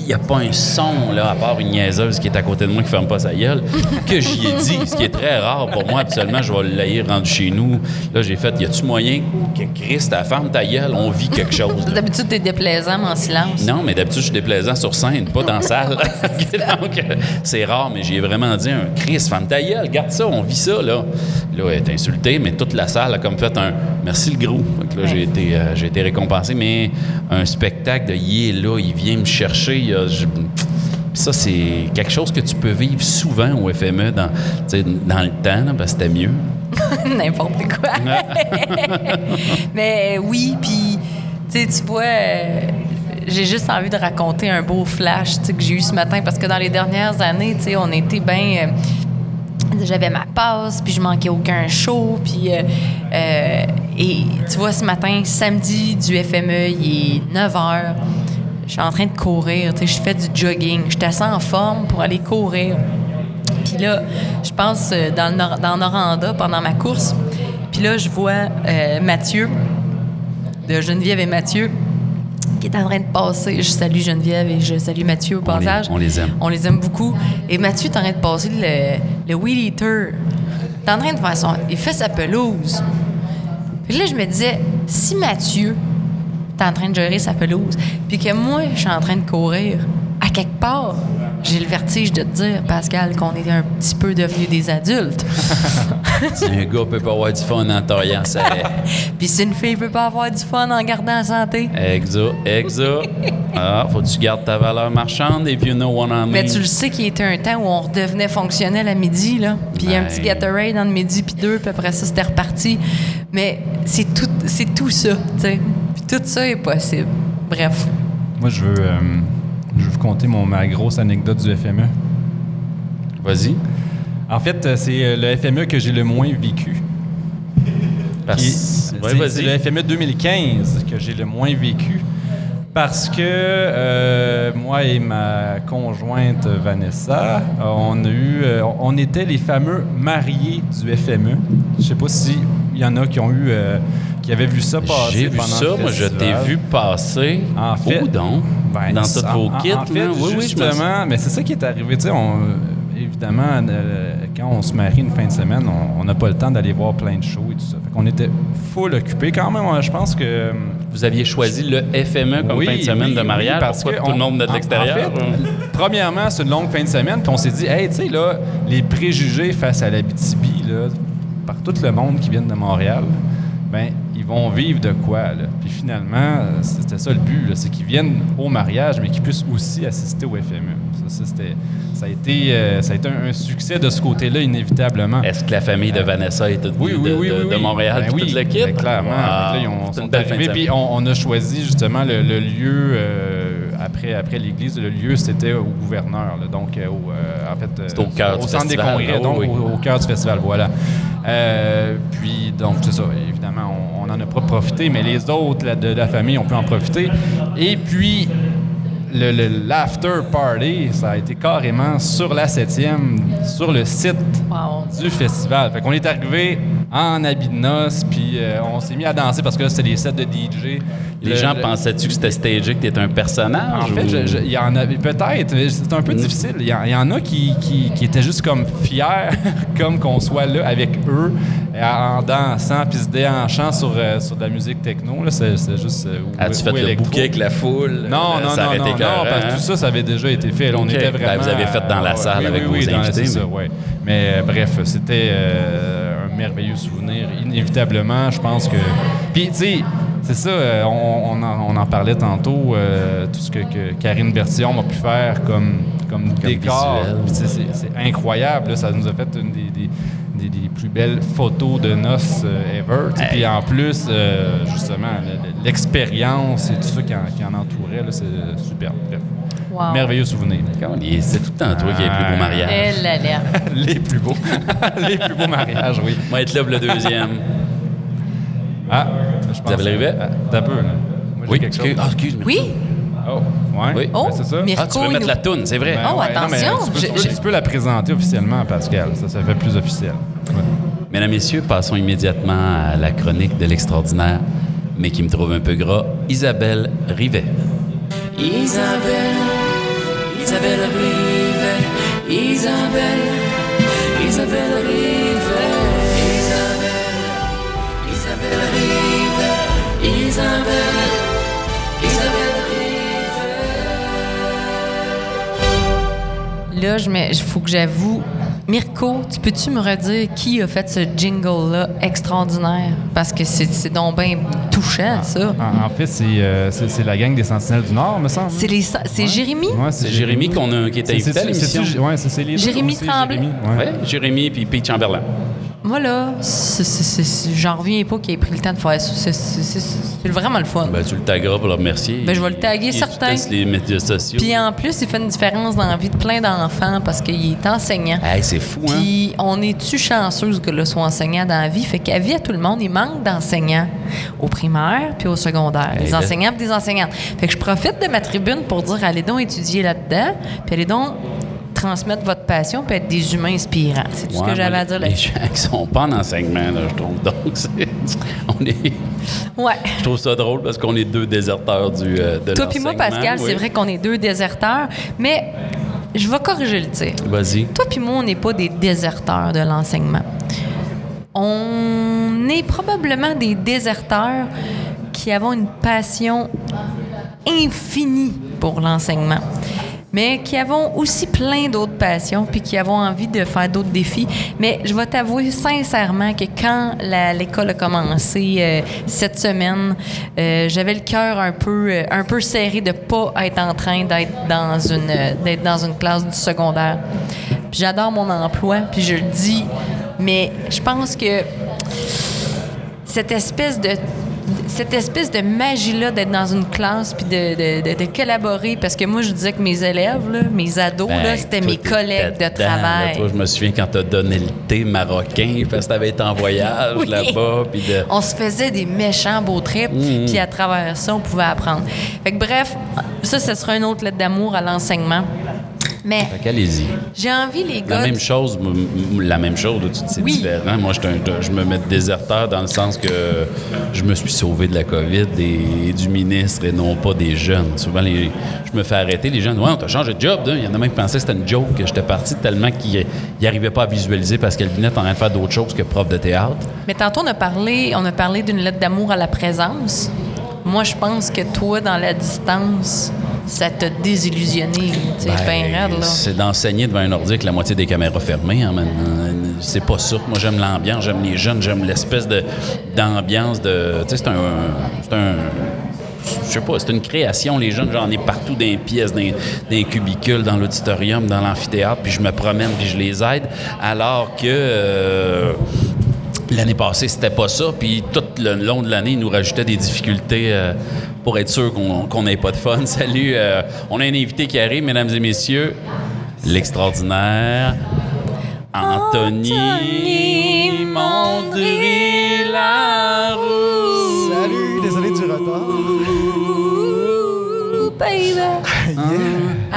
il n'y a pas un son, là, à part une niaiseuse qui est à côté de moi qui ferme pas sa gueule, que j'y ai dit, ce qui est très rare pour moi. Habituellement, je vais l'aïr rendu chez nous. Là, j'ai fait, y a-tu moyen que Christ, ta ferme ta gueule, on vit quelque chose. D'habitude, t'es déplaisant, mais en silence. Non, mais d'habitude, je suis déplaisant sur scène, pas dans la salle. Donc, euh, c'est rare, mais j'ai vraiment dit un Chris, ferme ta gueule, garde ça, on vit ça, là. Là, elle est insultée, mais toute la salle a comme fait un merci le gros. Que là, j'ai été, euh, j'ai été récompensé, mais un spectacle de il est là, il vient me chercher. Je- ça, c'est quelque chose que tu peux vivre souvent au FME dans, dans le temps, là, parce que c'était mieux. N'importe quoi. mais oui, puis, tu vois, euh, j'ai juste envie de raconter un beau flash que j'ai eu ce matin parce que dans les dernières années, on était bien. j'avais ma passe, puis je manquais aucun show, puis. euh, euh, et tu vois, ce matin, samedi du FME, il est 9 h. Je suis en train de courir, tu sais, je fais du jogging. J'étais assez en forme pour aller courir. Puis là, je passe euh, dans, le Nor- dans Noranda pendant ma course. Puis là, je vois euh, Mathieu, de Geneviève et Mathieu, qui est en train de passer. Je salue Geneviève et je salue Mathieu au On les- passage. on les aime. On les aime beaucoup. Et Mathieu est en train de passer le, le Weed Eater. Il est en train de faire son... Il fait sa pelouse. Puis là, je me disais, si Mathieu en train de gérer sa pelouse, puis que moi, je suis en train de courir, à quelque part, j'ai le vertige de te dire, Pascal, qu'on est un petit peu devenus des adultes. Si un gars peut pas avoir du fun en taillant, ça puis si une fille peut pas avoir du fun en gardant la santé, Exo, exo. Ah, faut que tu gardes ta valeur marchande, if you know I mean. Mais tu le sais qu'il était un temps où on redevenait fonctionnel à midi, là. Puis un Ben. petit Gatorade entre midi puis deux, puis après ça, c'était reparti. Mais c'est tout, c'est tout ça, tu sais. Tout ça est possible. Bref. Moi, je veux, euh, je veux vous conter mon, ma grosse anecdote du FME. Vas-y. En fait, euh, c'est euh, le FME que j'ai le moins vécu. Parce- Qui- Ouais, c'est- le FME 2015 que j'ai le moins vécu. Parce que euh, moi et ma conjointe Vanessa, on a eu, euh, on était les fameux mariés du FME. Je sais pas si il y en a qui ont eu, euh, qui avaient vu ça passer J'ai vu pendant ça, moi je t'ai vu passer. En fait- Où donc? Ben, Dans tous vos kits, En fait, là? Oui, oui, justement, mais c'est ça qui est arrivé. Tu sais, on- évidemment, euh, quand on se marie une fin de semaine, on- n'a pas le temps d'aller voir plein de shows et tout ça. Fait qu'on était full occupé quand même. Je pense que. Vous aviez choisi le FME comme Oui, fin de semaine oui, de oui, mariage. parce que tout le on- monde de l'extérieur? en fait, premièrement, c'est une longue fin de semaine, puis on s'est dit, hey, tu sais, là, les préjugés face à la BTB, là, par tout le monde qui vient de Montréal, ben vont vivre de quoi, là. Puis finalement, euh, c'était ça le but, c'est qu'ils viennent au mariage, mais qu'ils puissent aussi assister au FME. Ça, ça, c'était- ça a été, euh, ça a été un, un succès de ce côté-là, inévitablement. Est-ce que la famille de Vanessa est toute Oui, oui, de, de-. Montréal Ben puis oui, tout le kit? ben clairement. Wow. Là, ils ont- sont arrivés, puis on, on a choisi justement le, le lieu euh, après, après l'église. Le lieu, c'était au gouverneur. là. donc, euh, au, euh, en fait, euh, C'était au cœur du centre des festival, congrès, là, donc oui. au, au cœur du festival, voilà. Euh, puis, donc, c'est ça. Évidemment, on n'en a pas profité, mais les autres là, de la famille, on peut en profiter. Et puis, le- le- l'after party, ça a été carrément sur la 7e, sur le site Wow. du festival. Fait qu'on est arrivé en habit de noces, puis euh, on s'est mis à danser parce que là, c'était les sets de DJ. Les Le- gens le- pensaient-tu que c'était stagé, que t'étais un personnage? En fait, ou- il y en avait peut-être, mais c'est un peu difficile. Il y, en- il y en a qui, qui- qui étaient juste comme fiers, comme qu'on soit là avec eux, en dansant, puis se déhanchant sur, euh, sur de la musique techno. là. C'est c'est juste. euh, As-tu fait ou le bouquet avec la foule? Non, non, ça non, non, non, parce que hein? tout ça, ça avait déjà été fait. Là, on était Ben, vraiment. vous avez fait dans la salle oui, avec oui, vos oui, invités, mais- ça, ouais. Mais bref, c'était merveilleux souvenir. Inévitablement, je pense que. Puis, tu sais, c'est ça, euh, on, on en, on en parlait tantôt, euh, tout ce que, que Karine Bertillon a pu faire comme, comme, décor. C'est incroyable. là. ça nous a fait une des, des- des- des plus belles photos de noces euh, ever. sais. Puis en plus, euh, justement, le- le- l'expérience et tout ça qui en, qui en entourait, c'est super. Bref. Wow. Merveilleux souvenir. C'est tout le temps toi qui as le plus beau mariage. Elle a l'air. Les plus beaux. Les plus beaux mariages, oui. Moi, être là pour le deuxième. Ah, je pense. avez l'arrivée? Ah, T'as peu, là. Moi, oui, quelque excuse, chose. ah, excuse-moi. Oui? Oh, ouais. Oui. Oh, Ben, c'est ça. Mirko, Ah, tu veux mettre nous- la toune, c'est vrai. Ben Oh, ouais, non, mais attention, tu, peux, je- tu peux- je- tu peux la présenter officiellement, Pascal. Ça, ça fait plus officiel. Ouais. Mesdames, Messieurs, passons immédiatement à la chronique de l'extraordinaire, mais qui me trouve un peu gras, Isabelle Rivet. Isabelle, Isabelle Rivet, Isabelle, Isabelle Rivet, Isabelle, Isabelle Rivet, Isabelle, Isabelle. Là, il faut que j'avoue. Mirko, tu peux-tu me redire qui a fait ce jingle-là extraordinaire? Parce que c'est c'est donc bien touchant, ça. En, en fait, c'est euh, c'est- la gang des Sentinelles du Nord, me semble. C'est les- c'est Jérémy? Ouais, C'est Jérémy a, qui était invité à c'est- l'émission. c'est- Ouais, c'est Jérémy Tremblay. Oui, Jérémy puis Pete Chamberlain. Moi, là, j'en reviens pas qu'il ait pris le temps de faire ça. C'est- vraiment le fun. Ben, tu le tagueras pour le remercier. Ben, je vais le taguer, certain. les médias sociaux. Puis en plus, il fait une différence dans la vie de plein d'enfants parce qu'il est enseignant. Hey, c'est fou, hein? Puis on est-tu chanceuse que le soit enseignant dans la vie? Fait qu'à vie à tout le monde, il manque d'enseignants au primaire puis au secondaire. Eh Des ben. enseignants puis des enseignantes. Fait que je profite de ma tribune pour dire allez donc étudier là-dedans, puis allez donc transmettre votre passion puis être des humains inspirants. C'est tout ce que j'avais à dire Les là-dessus. gens qui sont pas en enseignement, là, je trouve. Donc, on est, Ouais. je trouve ça drôle parce qu'on est deux déserteurs du, euh, de Toi puis moi, Pascal, oui. c'est vrai qu'on est deux déserteurs, mais je vais corriger le tir. Vas-y. Toi puis moi, on n'est pas des déserteurs de l'enseignement. On est probablement des déserteurs qui avons une passion infinie pour l'enseignement, mais qui avons aussi plein d'autres passions, puis qui avons envie de faire d'autres défis. Mais je vais t'avouer sincèrement que quand l'école a commencé euh, cette semaine, euh, j'avais le cœur un peu, euh, un peu serré de pas être en train d'être dans une, dans une classe du secondaire. J'adore mon emploi, puis je le dis, mais je pense que cette espèce de cette espèce de magie-là d'être dans une classe puis de, de- de- de collaborer, parce que moi, je disais que mes élèves, là, mes ados, Ben, c'était mes collègues de là. travail. Toi, je me souviens quand t'as donné le thé marocain parce que t'avais été en voyage Oui. là-bas. On se faisait des méchants beaux trips, Mhm. puis à travers ça, on pouvait apprendre. Fait que bref, ça, ce sera une autre lettre d'amour à l'enseignement. Mais Fait qu'allez-y. j'ai envie, les La gars... même chose, la même chose, c'est Oui. différent. Moi, je, suis un- je me mets déserteur dans le sens que je me suis sauvé de la COVID et, du ministre et non pas des jeunes. Souvent, les, je me fais arrêter, les jeunes, ouais, on t'a changé de job. Il y en a même qui pensaient que c'était une joke, que j'étais parti tellement qu'ils n'arrivaient pas à visualiser parce que le est en train de faire d'autres choses que prof de théâtre. Mais tantôt, on a parlé, on a parlé d'une lettre d'amour à la présence. Moi, je pense que toi, dans la distance, ça t'a désillusionné. Tu sais, Ben. C'est d'enseigner devant un ordi avec la moitié des caméras fermées. hein, C'est pas ça. Moi, j'aime l'ambiance, j'aime les jeunes, j'aime l'espèce de, d'ambiance de. Tu sais, c'est un. C'est un. Je sais pas, c'est une création. Les jeunes, j'en ai partout dans les pièces, dans, dans les cubicules, dans l'auditorium, dans l'amphithéâtre, puis je me promène, puis je les aide. Alors que. euh, L'année passée, c'était pas ça. Puis tout le long de l'année, ils nous rajoutaient des difficultés euh, pour être sûr qu'on n'ait pas de fun. Salut, euh, on a un invité qui arrive, mesdames et messieurs. L'extraordinaire Anthony, Anthony Mondry-Laroux.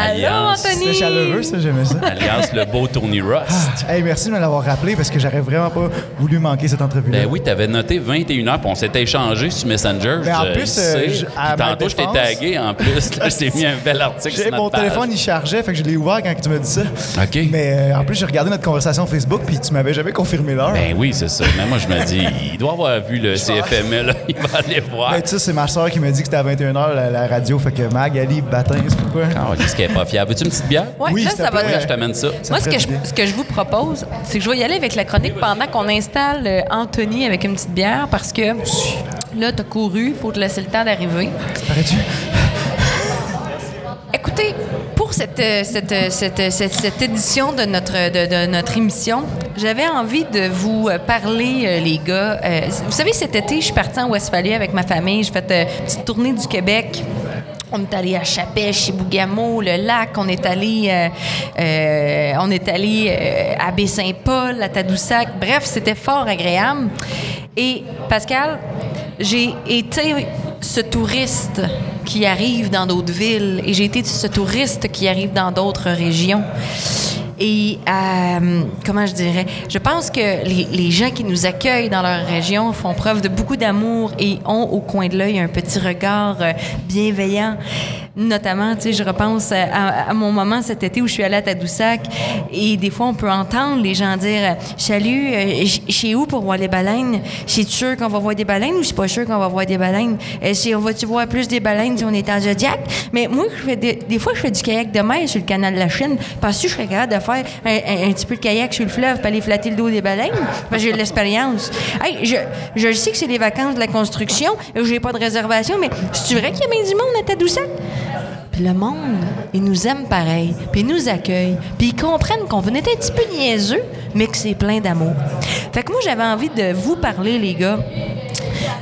Allô, Alliance. Anthony? C'était chaleureux, ça, j'aimais ça. Alias le beau Tony Rust. Hey, merci de me l'avoir rappelé parce que j'aurais vraiment pas voulu manquer cette entrevue-là. Ben oui, t'avais noté 21 heures, puis on s'était échangé sur Messenger. Ben, en je plus, sais. euh, je- à tantôt, je t'ai tagué en plus. Là, je t'ai mis un bel article sur notre mon page. téléphone, il chargeait, fait que je l'ai ouvert quand tu m'as dit ça. OK. Mais euh, en plus, j'ai regardé notre conversation Facebook, puis tu m'avais jamais confirmé l'heure. Ben oui, c'est ça. Mais moi, je me dis, il doit avoir vu le CFME, là. Il va aller voir. Ben, tu sais, c'est ma soeur qui m'a dit que c'était à 21h la, la radio, fait que Magali, Batin, c'est pourquoi? Ah, qu'est-ce qu'elle pas fiable? Veux-tu une petite bière? Ouais, Oui, là, ça va je t'amène ça. Ça Moi, ce que, je, ce que je vous propose, c'est que je vais y aller avec la chronique pendant qu'on installe euh, Anthony avec une petite bière parce que là, t'as couru, il faut te laisser le temps d'arriver. Écoutez, pour cette, euh, cette, euh, cette, cette- cette édition de notre, de, de notre émission, j'avais envie de vous parler, euh, les gars. Euh, vous savez, cet été, je suis partie en Westphalie avec ma famille. J'ai fait euh, une petite tournée du Québec. On est allé à Chapèche, Chibougamau, le lac. On est allé, euh, euh, on est allé euh, à Baie-Saint-Paul, à Tadoussac. Bref, c'était fort agréable. Et Pascal, j'ai été ce touriste qui arrive dans d'autres villes et j'ai été ce touriste qui arrive dans d'autres régions. Et euh, comment je dirais, je pense que les, gens qui nous accueillent dans leur région font preuve de beaucoup d'amour et ont au coin de l'œil un petit regard euh, bienveillant. Notamment, tu sais, je repense à, mon moment cet été où je suis allée à Tadoussac et des fois on peut entendre les gens dire Salut, euh, ch- chez où pour voir les baleines? C'est sûr qu'on va voir des baleines ou c'est pas sûr qu'on va voir des baleines? Euh, si on va-tu voir plus des baleines si on est en Zodiac Mais moi, je fais des, fois, je fais du kayak de mer sur le canal de la Chine parce que je serais capable de faire un, petit peu de kayak sur le fleuve pour aller flatter le dos des baleines parce que j'ai de l'expérience. Hey, je, je sais que c'est les vacances de la construction, j'ai pas de réservation, mais c'est vrai qu'il y a bien du monde à Tadoussac? Puis le monde, ils nous aiment pareil, puis ils nous accueillent, puis ils comprennent qu'on venait un petit peu niaiseux, mais que c'est plein d'amour. Fait que moi, j'avais envie de vous parler, les gars,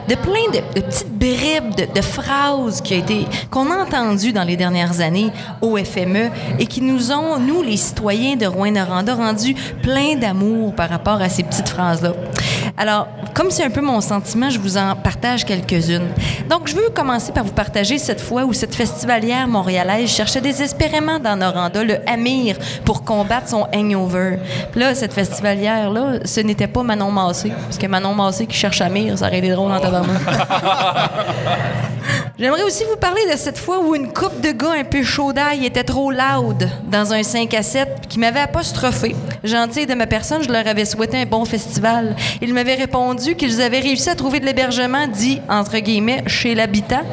de plein de, petites bribes de, phrases qui a été qu'on a entendues dans les dernières années au FME et qui nous ont, nous, les citoyens de Rouen-Noranda, rendu plein d'amour par rapport à ces petites phrases-là. Alors, comme c'est un peu mon sentiment, je vous en partage quelques-unes. Donc, je veux commencer par vous partager cette fois où cette festivalière montréalaise cherchait désespérément dans Noranda le Amir pour combattre son hangover. Puis là, cette festivalière-là, ce n'était pas Manon Massé. Parce que Manon Massé qui cherche Amir, ça aurait été drôle en tabarnak. J'aimerais aussi vous parler de cette fois où une coupe de gars un peu chaudaille était trop loud dans un 5 à 7 qui m'avait apostrophé. Gentil de ma personne, je leur avais souhaité un bon festival. Ils m'avaient répondu qu'ils avaient réussi à trouver de l'hébergement dit, entre guillemets, chez l'habitant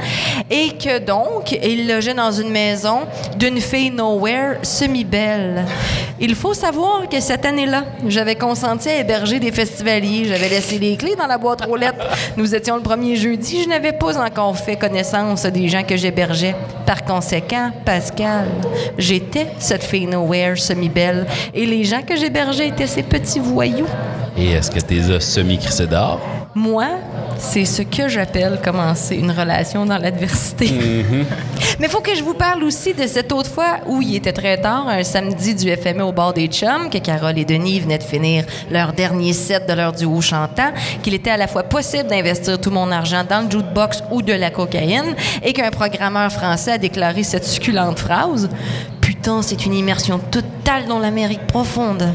et que donc, ils logeaient dans une maison d'une fille nowhere semi-belle. Il faut savoir que cette année-là, j'avais consenti à héberger des festivaliers. J'avais laissé les clés dans la boîte aux lettres. Nous étions le premier jeudi. Je n'avais pas encore fait connaissance des gens que j'hébergeais. Par conséquent, Pascal, j'étais cette fille nowhere semi-belle. Et les gens que j'hébergeais étaient ces petits voyous. Et est-ce que t'es semi-crissé dehors? Moi, c'est ce que j'appelle commencer une relation dans l'adversité. Mais il faut que je vous parle aussi de cette autre fois où il était très tard, un samedi du FME au bord des chums, que Carole et Denis venaient de finir leur dernier set de leur duo chantant, qu'il était à la fois possible d'investir tout mon argent dans le jukebox ou de la cocaïne, et qu'un programmeur français a déclaré cette succulente phrase Putain, c'est une immersion totale dans l'Amérique profonde.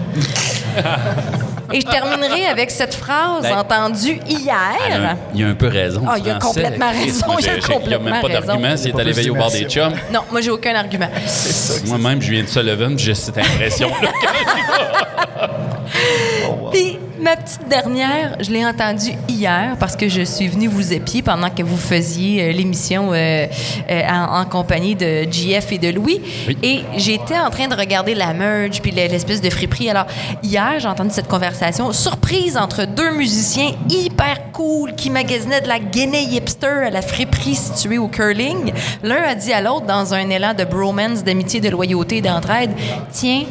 Et je terminerai avec cette phrase Ben, entendue hier. Il y a un peu raison. Ah, il y a complètement raison, il a n'y a même pas d'argument s'il est allé veiller au bar des chums. Non, moi, j'ai aucun argument. Moi-même, je viens de Sullivan, puis j'ai cette impression. Puis, ma petite dernière, je l'ai entendue hier parce que je suis venue vous épier pendant que vous faisiez euh, l'émission euh, euh, en, en compagnie de JF et de Louis. Oui. Et j'étais en train de regarder la merge puis le- l'espèce de friperie. Alors, hier, j'ai entendu cette conversation surprise entre deux musiciens hyper cool qui magasinaient de la Guinée hipster à la friperie située au curling. L'un a dit à l'autre, dans un élan de bromance, d'amitié, de loyauté et d'entraide, Tiens,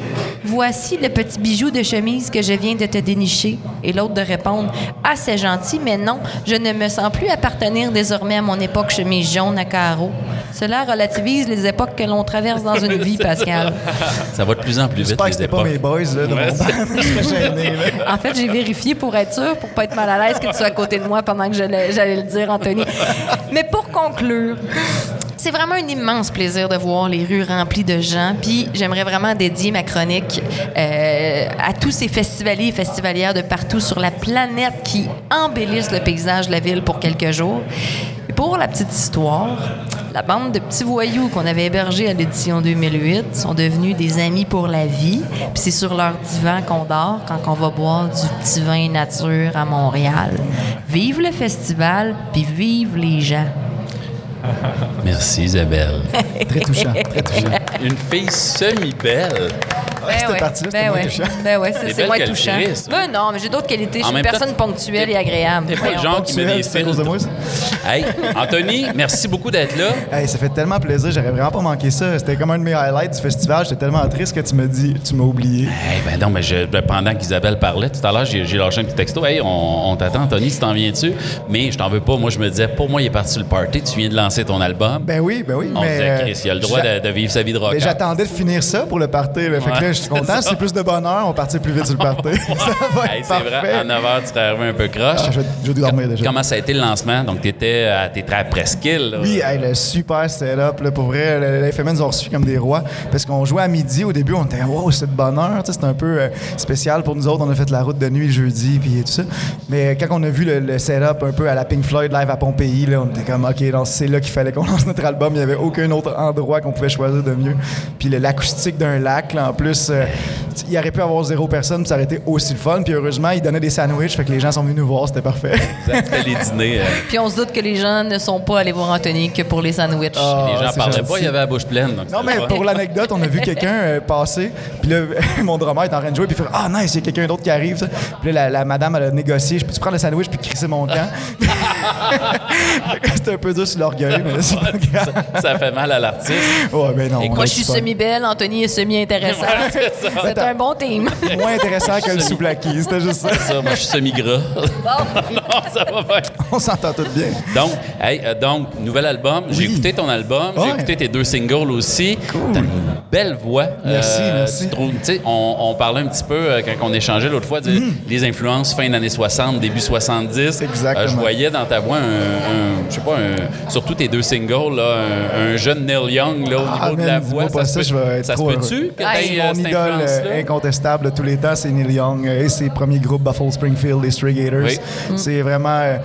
voici le petit bijou de chemise que je viens de te dénicher. Et l'autre de répondre Ah, c'est gentil, mais non, je ne me sens plus appartenir désormais à mon époque chemise jaune à carreaux. Cela relativise les époques que l'on traverse dans une vie, Pascal. Ça va de plus en plus vite, J'espère que pas mes boys là, de Ouais, mon band. En fait, j'ai vérifié pour être sûr, pour pas être mal à l'aise que tu sois à côté de moi pendant que j'allais le dire, Anthony. Mais pour conclure, c'est vraiment un immense plaisir de voir les rues remplies de gens. Puis j'aimerais vraiment dédier ma chronique euh, à tous ces festivaliers et festivalières de partout sur la planète qui embellissent le paysage de la ville pour quelques jours. Et pour la petite histoire, la bande de petits voyous qu'on avait hébergés à l'édition 2008 sont devenus des amis pour la vie. Puis c'est sur leur divan qu'on dort quand on va boire du petit vin nature à Montréal. Vive le festival, puis vive les gens. Merci, Isabelle. Très touchant, très touchant. Une fille semi-belle. Ouais, c'était parti, c'était ben moins ouais. touchant. Ben ouais, c'est- moins touchant. Ben non, mais j'ai d'autres qualités. Je suis une personne ponctuelle et agréable. T'es pas le genre qui met des C'est à cause de moi, ça? Hey, Anthony, merci beaucoup d'être là. Hey, ça fait tellement plaisir, j'aurais vraiment pas manqué ça. C'était comme un de mes highlights du festival. J'étais tellement triste que tu me dis, tu m'as oublié. Hey, ben non, mais je- ben, pendant qu'Isabelle parlait tout à l'heure, j'ai lâché un petit texto. Hey, on, on t'attend, Anthony, tu t'en viens-tu? Mais je t'en veux pas. Moi, je me disais, pour moi, il est parti sur le party. Tu viens de lancer ton album. Ben oui, ben oui. on mais, disait, Chris, il a le droit de, de vivre sa vie de. Mais j'attendais de finir ça pour le party. là. Fait que Ouais, là, je suis content. c'est plus de bonheur, on partit plus vite sur le party. Hey, c'est vrai, à 9 h, tu serais arrivé un peu croche. Ah, je, vais- je vais dormir déjà. Comment ça a été le lancement? Donc, tu étais à tes à Presqu'île. là. Oui, hey, le super setup. Là, pour vrai, le- les FMN nous ont reçus comme des rois. Parce qu'on jouait à midi au début, on était wow, c'est de bonheur. C'était un peu euh, spécial pour nous autres. On a fait la route de nuit le jeudi, puis tout ça. Mais quand on a vu le, le setup un peu à la Pink Floyd live à Pompéi, là, on était comme, OK, donc c'est là qu'il fallait qu'on lance notre album. Il n'y avait aucun autre endroit qu'on pouvait choisir de mieux. Puis l'acoustique d'un lac, là, en plus, euh, il aurait pu avoir zéro personne, puis ça aurait été aussi le fun. Puis heureusement, il donnait des sandwichs, fait que les gens sont venus nous voir, c'était parfait. C'était les dîners. euh, Puis on se doute que les gens ne sont pas allés voir Anthony que pour les sandwichs. Ah, les gens parlaient gentil. pas, il y avait la bouche pleine. donc Non, mais pour l'anecdote, on a vu quelqu'un euh, passer. Puis là, mon drummer est en train de jouer. Puis il fait Ah, nice, il y a quelqu'un d'autre qui arrive. ça. Puis là, la, la madame, elle a négocié Je peux-tu prendre le sandwich puis crisser mon camp C'était un peu dur sur l'orgueil, mais c'est pas grave. ça, ça fait mal à l'artiste. Ouais, mais non. Et Moi, je suis semi-belle, Anthony est semi-intéressant. C'est un bon team. Moins intéressant que le souvlaki, c'était juste ça. Ça, moi, je suis semi-gras. non, ça va bien. On s'entend tous bien. Donc, hey, euh, donc, nouvel album. J'ai Oui. écouté ton album. J'ai Ouais. écouté tes deux singles aussi. T'as une belle voix. Merci, merci. tu trouves- tu sais, on, on parlait un petit peu euh, quand on échangeait l'autre fois, de les influences fin d'années 60, début 70. Mm. Exactement. Euh, je voyais dans ta voix un, un- je sais pas, un- surtout tes deux singles, là, un, un jeune Neil Young là, au Ah, niveau de la dis-moi voix. pas se ça, peut- je vais être ça se trop peut-tu heureux. que euh, cette idole euh, incontestable de tous les temps, c'est Neil Young euh, et ses premiers groupes Buffalo Springfield, les Stray Gators. Oui. C'est vraiment. euh,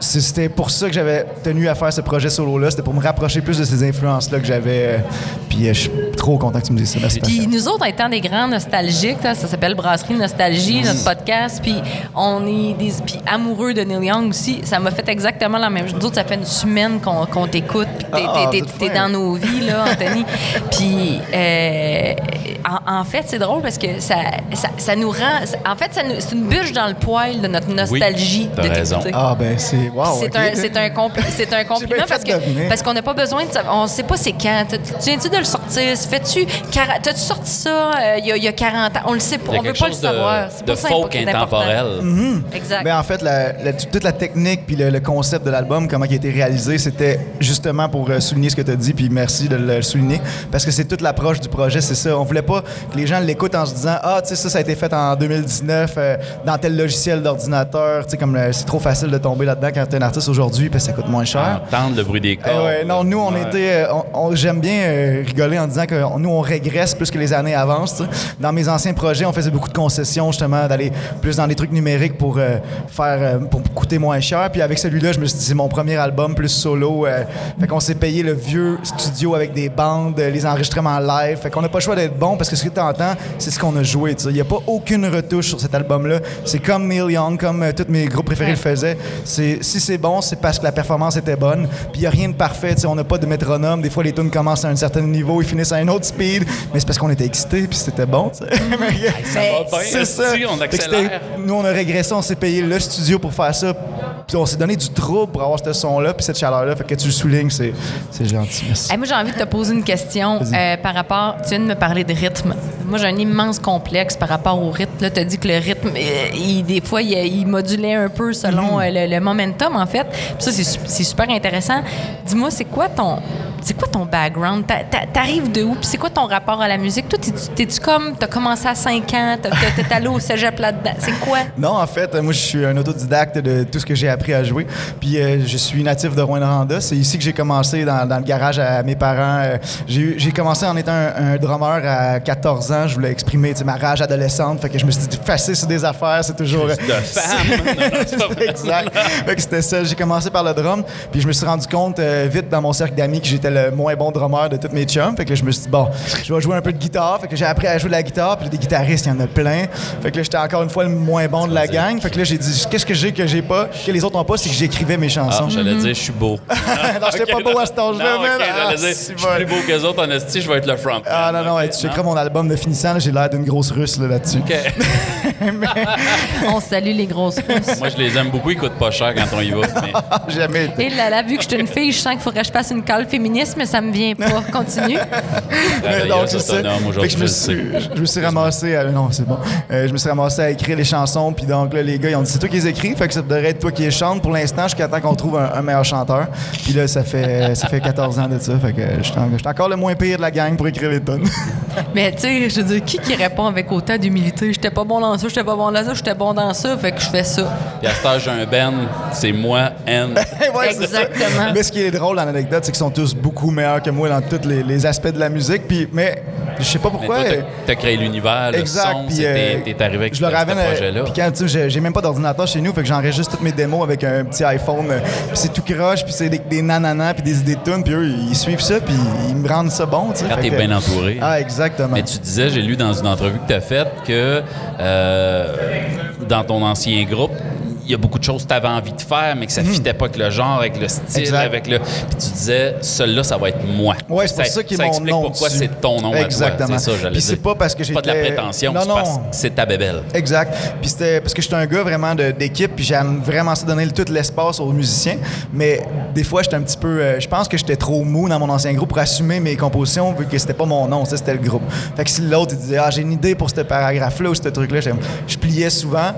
C'était pour ça que j'avais tenu à faire ce projet solo-là. C'était pour me rapprocher plus de ces influences-là que j'avais. Puis je suis trop content que tu me dises ça. Merci, Puis nous autres, étant des grands nostalgiques, là, ça s'appelle Brasserie Nostalgie, notre podcast, puis on est des puis amoureux de Neil Young aussi. Ça m'a fait exactement la même chose. Nous autres, ça fait une semaine qu'on qu'on t'écoute, puis que t'es- fin. dans nos vies, là, Anthony. Puis euh, en, en fait, c'est drôle parce que ça, ça, ça nous rend... En fait, ça nous- c'est une bûche dans le poil de notre nostalgie t'as de raison. Ah, ben c'est. Wow. C'est un, c'est un, compli- c'est un compliment parce que parce qu'on n'a pas besoin de savoir. On sait pas c'est quand. Tu tu viens-tu de le sortir? Fais-tu. T'as-tu sorti ça euh, il y, a- il y a 40 ans? On le sait pas. On veut quelque pas le chose de, savoir. C'est de pas ça folk qui est important. intemporel. Exact. Ben, en fait, la- la- toute la technique puis le, le concept de l'album, comment il a été réalisé, c'était justement pour euh, souligner ce que tu as dit, puis merci de le souligner, parce que c'est toute l'approche du projet, c'est ça. On voulait pas que les gens l'écoutent en se disant Ah, tu sais, ça, ça a été fait en 2019 euh, dans tel logiciel d'ordinateur. Tu sais, comme euh, c'est trop facile de tomber là-dedans quand tu es un artiste aujourd'hui, puis ça coûte moins cher. Entendre le bruit des Eh cordes. ouais, non, nous, on Ouais. était. euh, on- on- J'aime bien euh, rigoler en disant que on- nous, on régresse plus que les années avancent. Dans mes anciens projets, on faisait beaucoup de concessions, justement, d'aller plus dans les trucs numériques pour euh, faire euh, pour coûter moins cher. Puis avec celui-là, je me suis dit, c'est mon premier album plus solo. euh, fait qu'on s'est payé le vieux studio avec des bandes, euh, les enregistrements live. Fait qu'on n'a pas le choix d'être bon parce que ce que tu entends, c'est ce qu'on a joué. Il n'y a pas aucune retouche sur cet album-là. C'est comme Neil Young, comme euh, tous mes groupes préférés le faisaient. C'est, si c'est bon, c'est parce que la performance était bonne. Puis il n'y a rien de parfait. On n'a pas de métronome. Des fois, les tunes commencent à un certain niveau, ils finissent à un autre speed. Mais c'est parce qu'on était excités puis c'était bon. Ça va bien, c'est ça. on accélère. Nous, on a régressé, on s'est payé le studio pour faire ça. Puis on s'est donné du trouble pour avoir ce son-là puis cette chaleur-là. Fait que tu le soulignes, c'est, c'est gentil. Merci. Hey, moi, j'ai envie de te poser une question euh, par rapport. Tu viens de me parler de rythme. Moi, j'ai un immense complexe par rapport au rythme. Là, tu as dit que le rythme, euh, il- des fois, il, il modulait un peu selon euh, le, le momentum, en fait. Puis ça, c'est super intéressant. Dis-moi, c'est quoi ton. C'est quoi ton background? T'a- t'a- T'arrives de où? Puis c'est quoi ton rapport à la musique? Toi, t'es-tu- comme. T'as commencé à 5 ans, t'es allé au cégep là-dedans? C'est quoi? Non, en fait, moi, je suis un autodidacte de tout ce que j'ai appris à jouer. Puis euh, je suis natif de Rouen-Noranda. C'est ici que j'ai commencé dans, dans le garage à mes parents. Euh, j'ai commencé en étant un, un drummer à 14 ans. Je voulais exprimer ma rage adolescente. Fait que je me suis dit, facile sur des affaires, c'est toujours. De femme. Exact. Fait que c'était ça. J'ai commencé par le drum. Puis je me suis rendu compte euh, vite dans mon cercle d'amis que j'étais le moins bon drummer de tous mes chums. Fait que là, je me suis dit, bon, je vais jouer un peu de guitare. Fait que j'ai appris à jouer de la guitare. Puis des guitaristes, il y en a plein. Fait que là, j'étais encore une fois le moins bon de la gang. Fait que là, j'ai dit, qu'est-ce que j'ai que j'ai pas, que les autres ont pas, c'est que j'écrivais mes Ah, chansons. j'allais dire, je suis beau. non, j'étais pas beau à cet âge-là, non, man. ok, Ah, j'allais dire, c'est je suis bon. plus beau que les autres en esti, je vais être le front. Ah non, non, hey, tu checkeras mon album de finissant, j'ai l'air d'une grosse russe là, là-dessus. OK. On salue les grosses russes. Moi, je les aime beaucoup. Ils coûtent pas cher quand on y va. mais- Jamais été. Et là, là, vu que je suis une fille, je sens qu'il faudrait que je fasse une cale féministe, mais ça me vient pas. Continue. Mais Fait que aujourd'hui, je je me suis, je me suis ramassé à, non, c'est bon. Euh, je me suis ramassé à écrire les chansons, puis donc là, les gars, ils ont dit c'est toi qui les écris, fait que ça devrait être toi qui les chante pour l'instant, jusqu'à temps qu'on trouve un, un meilleur chanteur. Puis là, ça fait, ça fait 14 ans de ça, fait que je suis encore le moins pire de la gang pour écrire les tonnes. Mais tu sais, je veux dire, qui qui répond avec autant d'humilité? J'étais pas bon dans ça, j'étais pas bon dans ça, j'étais bon dans ça, fait que je fais ça. Puis à j'ai un Ben, c'est moi, N. Ouais, c'est ça. Exactement. Mais ce qui est drôle dans l'anecdote, c'est qu'ils sont tous beaucoup meilleurs que moi dans tous les, les aspects de la musique. Puis, mais je sais pas pourquoi. toi, euh, t'as- t'as créé l'univers, le son, puis, euh, t'es arrivé avec je ce leur ce ramène, euh, projet-là. Puis quand tu sais, j'ai- même pas d'ordinateur chez nous, fait que j'enregistre toutes mes démos avec un petit iPhone. euh, Puis c'est tout croche, puis c'est des, des nananas, puis des idées de tunes, puis eux, ils suivent ça, puis ils me rendent ça bon, tu sais. Quand t'es bien entouré. Ah, exactement. Mais tu disais, j'ai lu dans une entrevue que tu as faite que euh, dans ton ancien groupe, il y a beaucoup de choses que tu avais envie de faire, mais que ça ne fitait pas avec le genre, avec le style. Exact. avec le. Puis tu disais, celui-là, ça va être moi. Ouais, c'est pour ça qu'il est mon explique nom pourquoi dessus. c'est ton nom Exactement. à toi. C'est ça, Puis c'est pas parce que Pas de la prétention, Non, c'est parce non. que c'est ta bébelle. Exact. Puis c'était parce que j'étais un gars vraiment de- d'équipe, puis j'aime vraiment ça donner tout l'espace aux musiciens. Mais des fois, j'étais un petit peu. euh, je pense que j'étais trop mou dans mon ancien groupe pour assumer mes compositions, vu que c'était pas mon nom, ça c'était le groupe. Fait que si l'autre il disait, ah, j'ai une idée pour ce paragraphe-là ou ce truc-là, je pliais souvent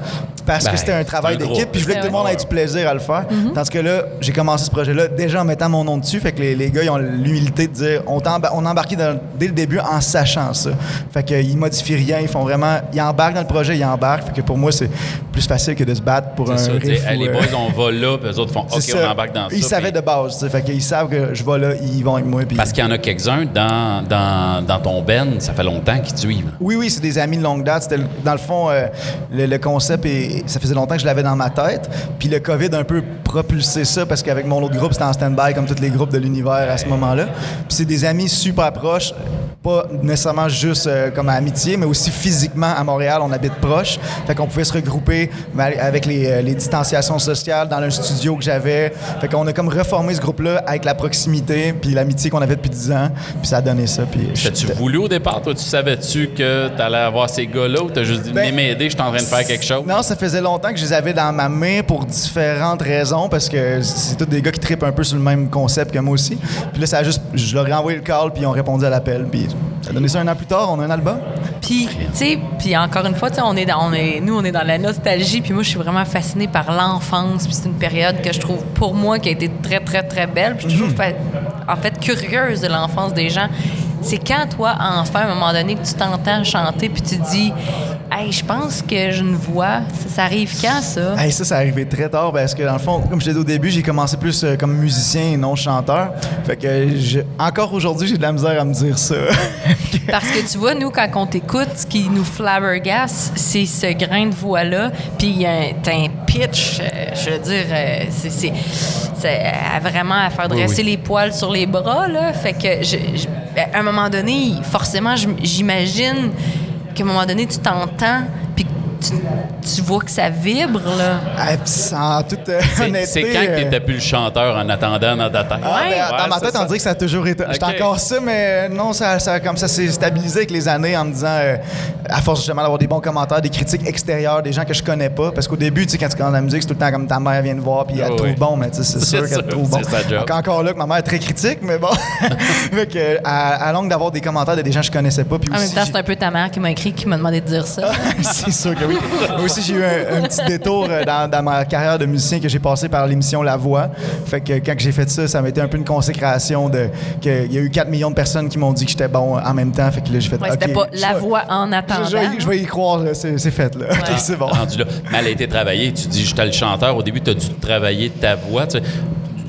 parce Ben, que c'était un travail un d'équipe, puis je voulais que tout le monde ait du plaisir à le faire. Mm-hmm. Tandis que là, j'ai commencé ce projet-là déjà en mettant mon nom dessus. Fait que les, les gars, ils ont l'humilité de dire, on, on a embarqué dans- dès le début en sachant ça. Fait qu'ils modifient rien, ils font vraiment. Ils embarquent dans le projet, ils embarquent. Fait que pour moi, c'est plus facile que de se battre pour un C'est ça, tu sais, riff. hey, ou, les euh, boys, on va là, puis eux autres font OK, on embarque dans ça. Ils savaient puis- de base. Fait qu'ils savent que je vais là, ils vont avec moi. puis- Parce qu'il y en a quelques-uns dans, dans, dans ton ben, ça fait longtemps qu'ils te suivent. Oui, oui, c'est des amis de longue date. C'était dans le fond euh, le, le concept et ça faisait longtemps que je l'avais dans ma tête. Puis le COVID a un peu propulsé ça parce qu'avec mon autre groupe, c'était en stand-by comme tous les groupes de l'univers à ce moment-là. Puis c'est des amis super proches, pas nécessairement juste euh, comme amitié, mais aussi physiquement à Montréal, on habite proche. Fait qu'on pouvait se regrouper avec les, euh, les distanciations sociales dans un studio que j'avais. Fait qu'on a comme reformé ce groupe-là avec la proximité puis l'amitié qu'on avait depuis 10 ans. Puis ça a donné ça. Puis T'as-tu voulu au départ? Toi, tu savais-tu que t'allais avoir ces gars-là ou t'as juste dit, Ben, m'aider, je suis en train de faire quelque chose? Non, ça faisait longtemps que je les avais dans ma main pour différentes raisons, parce que c'est tous des gars qui tripent un peu sur le même concept que moi aussi. Puis là, ça a juste, je leur ai envoyé le call, puis ils ont répondu à l'appel, puis ça a donné ça un an plus tard, on a un album. Puis, tu sais, puis encore une fois, on est dans, on est, nous, on est dans la nostalgie, puis moi, je suis vraiment fascinée par l'enfance, puis c'est une période que je trouve, pour moi, qui a été très, très, très belle, puis je suis toujours, fa- en fait, curieuse de l'enfance des gens. C'est quand, toi, enfant, à un moment donné, que tu t'entends chanter, puis tu dis, hey, je pense que j'ai une voix. Ça, ça arrive quand, ça? Hey, ça, ça arrivé très tard parce que dans le fond, comme je t'ai dit au début, j'ai commencé plus euh, comme musicien et non chanteur. Fait que je- encore aujourd'hui, j'ai de la misère à me dire ça. Parce que tu vois, nous, quand on t'écoute, ce qui nous flabbergasse, c'est ce grain de voix-là. Puis il y a un- t'as un pitch, euh, je veux dire, euh, c'est, c'est, c'est à vraiment à faire dresser les poils sur les bras, là. Fait que, je, je- à un moment donné, forcément, j'imagine qu'à un moment donné, tu t'entends, tu, tu vois que ça vibre, là. Ah, puis en toute euh, C'est- honnêteté. C'est quand que euh, t'étais plus le chanteur en attendant dans ta tête? Ah, ben, dans ma tête, ça. on dirait que ça a toujours été. J'étais Ok. encore ça, mais non, ça, ça, comme ça s'est stabilisé avec les années en me disant, euh, à force justement d'avoir des bons commentaires, des critiques extérieures, des gens que je connais pas. Parce qu'au début, tu sais, quand tu commences la musique, c'est tout le temps comme ta mère vient te voir, puis elle te trouve oui. bon, mais tu sais, c'est sûr qu'elle te trouve bon. Donc, encore là, que ma mère est très critique, mais bon. fait que, à, à longue d'avoir des commentaires de des gens que je connaissais pas. Puis En même aussi, temps, j'ai- c'est un peu ta mère qui m'a écrit, qui m'a demandé de dire ça. c'est sûr que oui. Moi aussi, j'ai eu un, un petit détour euh, dans, dans ma carrière de musicien que j'ai passé par l'émission La Voix. Fait que quand j'ai fait ça, ça m'a été un peu une consécration de que il y a eu 4 millions de personnes qui m'ont dit que j'étais bon en même temps. Fait que là, j'ai fait Ouais, c'était OK, pas je la vais- voix en attendant. Je, je vais, je vais y croire, c'est c'est fait. Là. OK, c'est bon. rendu là. Mais elle a été travaillée. Tu dis, j'étais le chanteur. Au début, tu as dû travailler ta voix. Tu sais,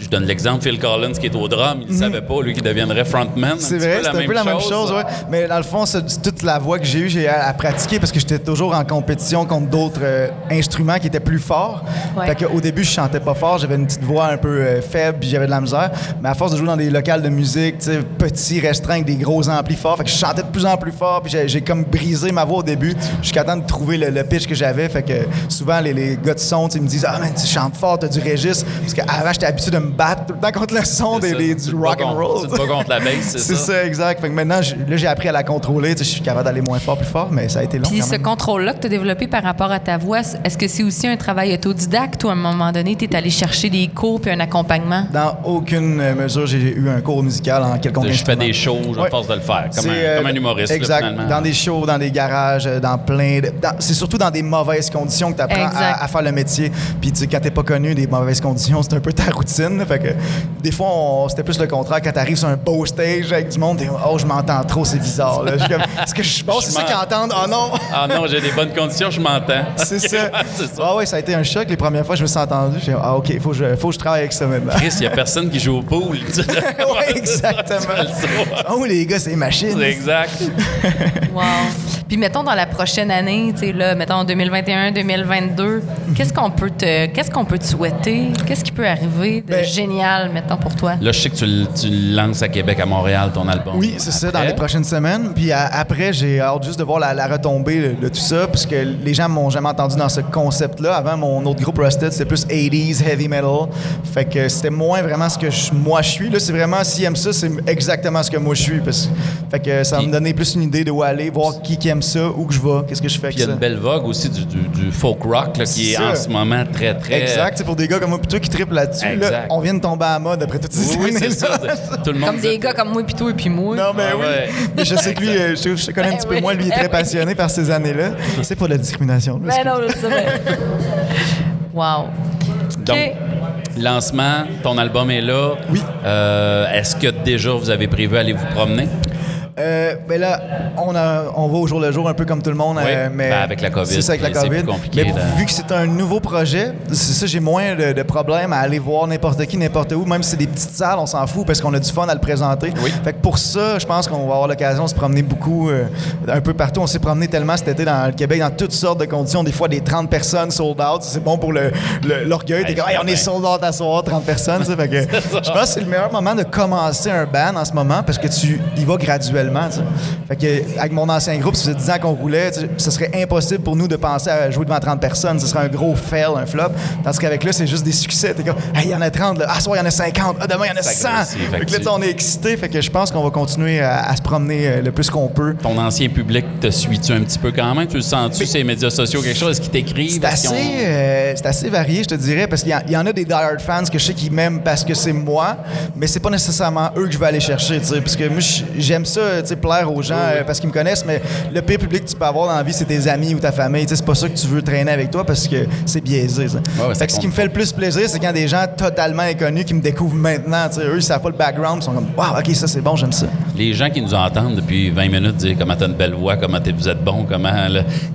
je donne l'exemple, Phil Collins qui est au drum, il ne savait pas, lui, qu'il deviendrait frontman. Mhm. C'est vrai, c'est un peu la même chose, ouais. Mais dans le fond, c'est c'est toute la voix que j'ai eue, j'ai à, à pratiquer parce que j'étais toujours en compétition contre d'autres euh, instruments qui étaient plus forts. Ouais. Fait qu'au début, je chantais pas fort, j'avais une petite voix un peu euh, faible, puis j'avais de la misère. Mais à force de jouer dans des locales de musique, petits, restreints, avec des gros amplis forts, fait que je chantais de plus en plus fort, puis j'ai- j'ai comme brisé ma voix au début jusqu'à temps de trouver le, le pitch que j'avais. Fait que souvent, les, les gars de son, ils me disent Ah, man, tu chantes fort, t'as du registre. Parce qu'avant, j'étais habitué de me battre tout le temps contre le son des, ça. du rock and contre- roll. tu te bats contre la bass, c'est C'est ça? ça, exact. Fait que maintenant, je- là, j'ai appris à la contrôler. Je suis capable d'aller moins fort, plus fort, mais ça a été long. Puis ce contrôle-là que tu as développé par rapport à ta voix, est-ce que c'est aussi un travail autodidacte ou à un moment donné, tu es allé chercher des cours puis un accompagnement? Dans aucune mesure, j'ai eu un cours musical en quelconque Je fais des shows, à Ouais. force de le faire, comme, un, euh, comme un humoriste, Exact. dans des shows, dans des garages, euh, dans plein de. dans- C'est surtout dans des mauvaises conditions que tu apprends à, à faire le métier. Puis, tu sais, quand t'es pas connu, des mauvaises conditions, c'est un peu ta routine. Là. Fait que, des fois, c'était plus le contraire. Quand t'arrives sur un beau stage avec du monde, t'es Oh, je m'entends trop, c'est bizarre. Est-ce que je suis bon? C'est ça qu'ils entendent? Oh non! Ah non, j'ai des bonnes conditions, je m'entends. C'est ça. c'est ça. Ah ouais, ça a été un choc les premières fois. Je me suis entendu. J'ai ah ok, faut que je, faut que je travaille avec ça maintenant. Chris, il n'y a personne qui joue au pool. ouais, exactement. Oh les gars, c'est machine. C'est exact. Wow. Puis mettons dans la prochaine année, tu sais là, mettons 2021, 2022, qu'est-ce qu'on peut te qu'est-ce qu'on peut te souhaiter? Qu'est-ce qui peut arriver de Ben, génial, mettons, pour toi? Là, je sais que tu, le- tu lances à Québec, à Montréal, ton album. Oui, c'est ça, dans les prochaines semaines. Puis à- après, j'ai hâte juste de voir la, la retombée de, de tout ça, parce que les gens m'ont jamais entendu dans ce concept-là. Avant, mon autre groupe Rusted, c'était plus 80s, heavy metal. Fait que c'était moins vraiment ce que je- moi je suis. Là, c'est vraiment, s'ils aiment ça, c'est exactement ce que moi je suis. Parce, fait que ça va Puis- me donner plus une idée de où aller, voir qui, qui aime ça, où que je vais, qu'est-ce que je fais Puis il y a ça. une belle vogue aussi du, du- du folk rock là, qui est en ce moment très, très. Exact, c'est pour des gars comme moi plutôt qui trippent là-dessus. là, on vient de tomber à la mode après toutes ces Oui, oui, c'est années-là. ça. Tout le monde Comme des gars comme moi, puis toi, et puis moi. Non, mais Ah oui. ouais. Mais je sais que lui, euh, je, je connais un petit peu moins, lui, il est très passionné par ces années-là. C'est pas de la discrimination. là, Ben non, je sais. Wow. Donc, lancement, ton album est là. Oui. Euh, Est-ce que déjà vous avez prévu aller vous promener? Euh, ben là, on, a, on va au jour le jour un peu comme tout le monde. Oui, euh, mais ben avec la COVID, C'est ça, avec la COVID. compliqué mais vu que c'est un nouveau projet, c'est ça, j'ai moins de, de problèmes à aller voir n'importe qui, n'importe où. Même si c'est des petites salles, on s'en fout parce qu'on a du fun à le présenter. Oui. Fait que pour ça, je pense qu'on va avoir l'occasion de se promener beaucoup, euh, un peu partout. On s'est promené tellement cet été dans le Québec, dans toutes sortes de conditions. Des fois, des 30 personnes sold out. C'est bon pour le- le- l'orgueil. T'es comme, Hey, on est ben. sold out à soir, 30 personnes. ça. Fait que je pense que c'est le meilleur moment de commencer un band en ce moment parce que tu y vas graduellement. Fait que avec mon ancien groupe, ça faisait 10 ans qu'on roulait, ce serait impossible pour nous de penser à jouer devant 30 personnes. Ce serait un gros fail, un flop. Tandis qu'avec là, c'est juste des succès. T'es comme, hey, il y en a 30, là. ah, soir, il y en a 50, ah, demain, il y en a Ça 100. grossit, fait que là, on est excité. Fait que je pense qu'on va continuer à, à se promener euh, le plus qu'on peut. Ton ancien public te suit-tu un petit peu quand même? Tu le sens-tu sur les médias sociaux, quelque chose? Est-ce qu'ils t'écrivent? C'est Est-ce assez, qu'ils ont- euh, c'est assez varié, je te dirais, parce qu'il y, en- il y en a des die-hard fans que je sais qu'ils m'aiment parce que c'est moi, mais c'est pas nécessairement eux que je vais aller chercher, tu sais, parce que moi, j'aime ça, tu sais, plaire aux gens euh, parce qu'ils me connaissent, mais le pire public que tu peux avoir dans la vie, c'est tes amis ou ta famille, tu sais, c'est pas ça que tu veux traîner avec toi parce que c'est biaisé, ça. Ouais, ouais, ça fait que ce qui me fait le plus plaisir, c'est quand des gens totalement inconnus qui me découvrent maintenant, tu sais, eux, ils savent pas le background, ils sont comme, waouh, ok, ça c'est bon, j'aime ça. Les gens qui nous entendent depuis 20 minutes dire comment t'as une belle voix, comment vous êtes bon, comment,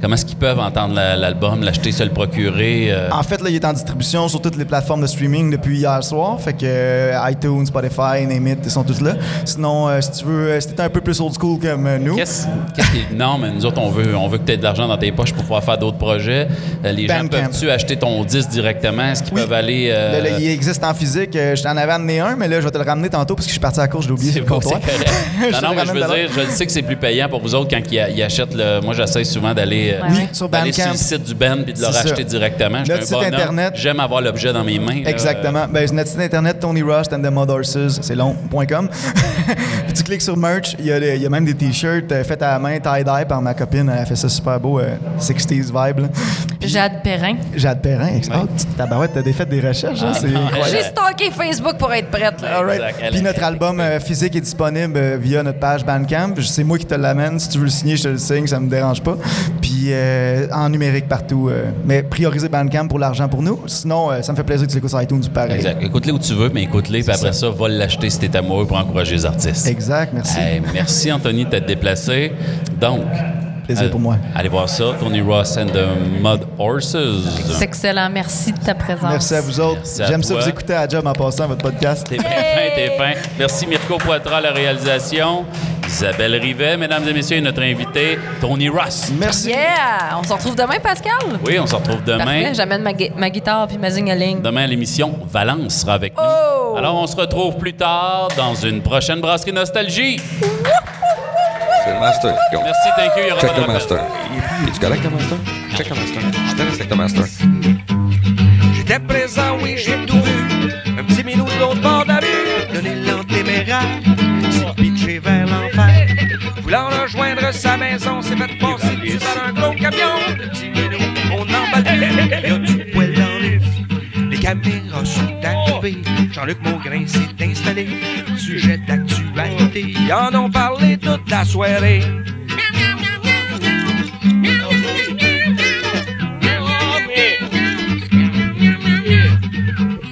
comment est-ce qu'ils peuvent entendre la- l'album, l'acheter, se le procurer? euh, En fait, là, il est en distribution sur toutes les plateformes de streaming depuis hier soir. Fait que euh, iTunes, Spotify, Name It, ils sont tous là. Sinon, euh, si tu veux, si t'es un peu plus old school comme nous, Qu'est-ce qu'est-ce qui- Non, mais nous autres, on veut, on veut que tu aies de l'argent dans tes poches pour pouvoir faire d'autres projets. Les gens peuvent-tu acheter ton disque directement? Est-ce qu'ils Oui. peuvent aller. euh, il existe en physique. Je t'en avais amené un, mais là, je vais te le ramener tantôt parce que je suis parti à la course, j'ai oublié C'est le comptoir. Non, mais je veux dire, je sais que c'est plus payant pour vous autres quand ils, ils achètent le. Moi, j'essaie souvent d'aller euh, Ouais, Oui, ouais. sur le site du band puis de le racheter directement. Je suis Notre un site. Internet. J'aime avoir l'objet dans mes mains. là. Exactement. Ben, c'est notre site internet, Tony Rust and the Mud Horses, c'est long.com. Puis tu cliques sur merch, il y, a y même des t-shirts euh, faits à la main, tie-dye par ma copine. Elle a fait ça super beau, euh, 60s vibe. là. Puis Jade Perrin. Jade Perrin, ex- oh, petite tabarouette, t'as des fait des recherches, hein? c'est incroyable. J'ai stocké Facebook pour être prête. Là. All right. Puis notre album euh, physique est disponible euh, via notre page Bandcamp. C'est moi qui te l'amène. Si tu veux le signer, je te le signe, ça me dérange pas. Puis euh, en numérique partout. euh, mais prioriser Bandcamp pour l'argent pour nous. Sinon, euh, ça me fait plaisir que tu l'écoutes sur iTunes, pareil. Exact. Écoute-les où tu veux, mais écoute-les, puis après ça, va l'acheter si t'es amoureux pour encourager les artistes. Exact, merci. Hey, merci, Anthony, de t'être déplacé. Donc. Plaisir euh, pour moi. Allez voir ça, Tony Ross and the Mud Horses. C'est excellent. Merci de ta présence. Merci à vous autres. J'aime ça vous écouter à la job en passant votre podcast. T'es bien fin, t'es fin. Merci Mirko Poitras à la réalisation. Isabelle Rivet, mesdames et messieurs, et notre invité, Tony Ross. Merci. Yeah! On se retrouve demain, Pascal? Oui, on se retrouve demain. J'amène ma, gui- ma guitare puis ma zingaling. Demain l'émission, Valence sera avec nous. Oh! Alors, on se retrouve plus tard dans une prochaine brasserie Nostalgie. C'est le master. Go. Merci, thank you. Il y aura Check pas de rappel. master. Es-tu correct, le master? Check the master. Je te laisse avec le master. J'étais présent, oui, j'ai tout vu. Un petit minou de l'autre bord de la rue, donner l'antéméraire, s'est pitché vers l'enfer. Voulant rejoindre sa maison, s'est fait passer dessus par un gros camion. Le petit Les caméras sont activées, Jean-Luc Maugrain s'est installé. Sujet d'actualité, en ont parlé toute la soirée.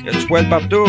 Il y a du poil partout.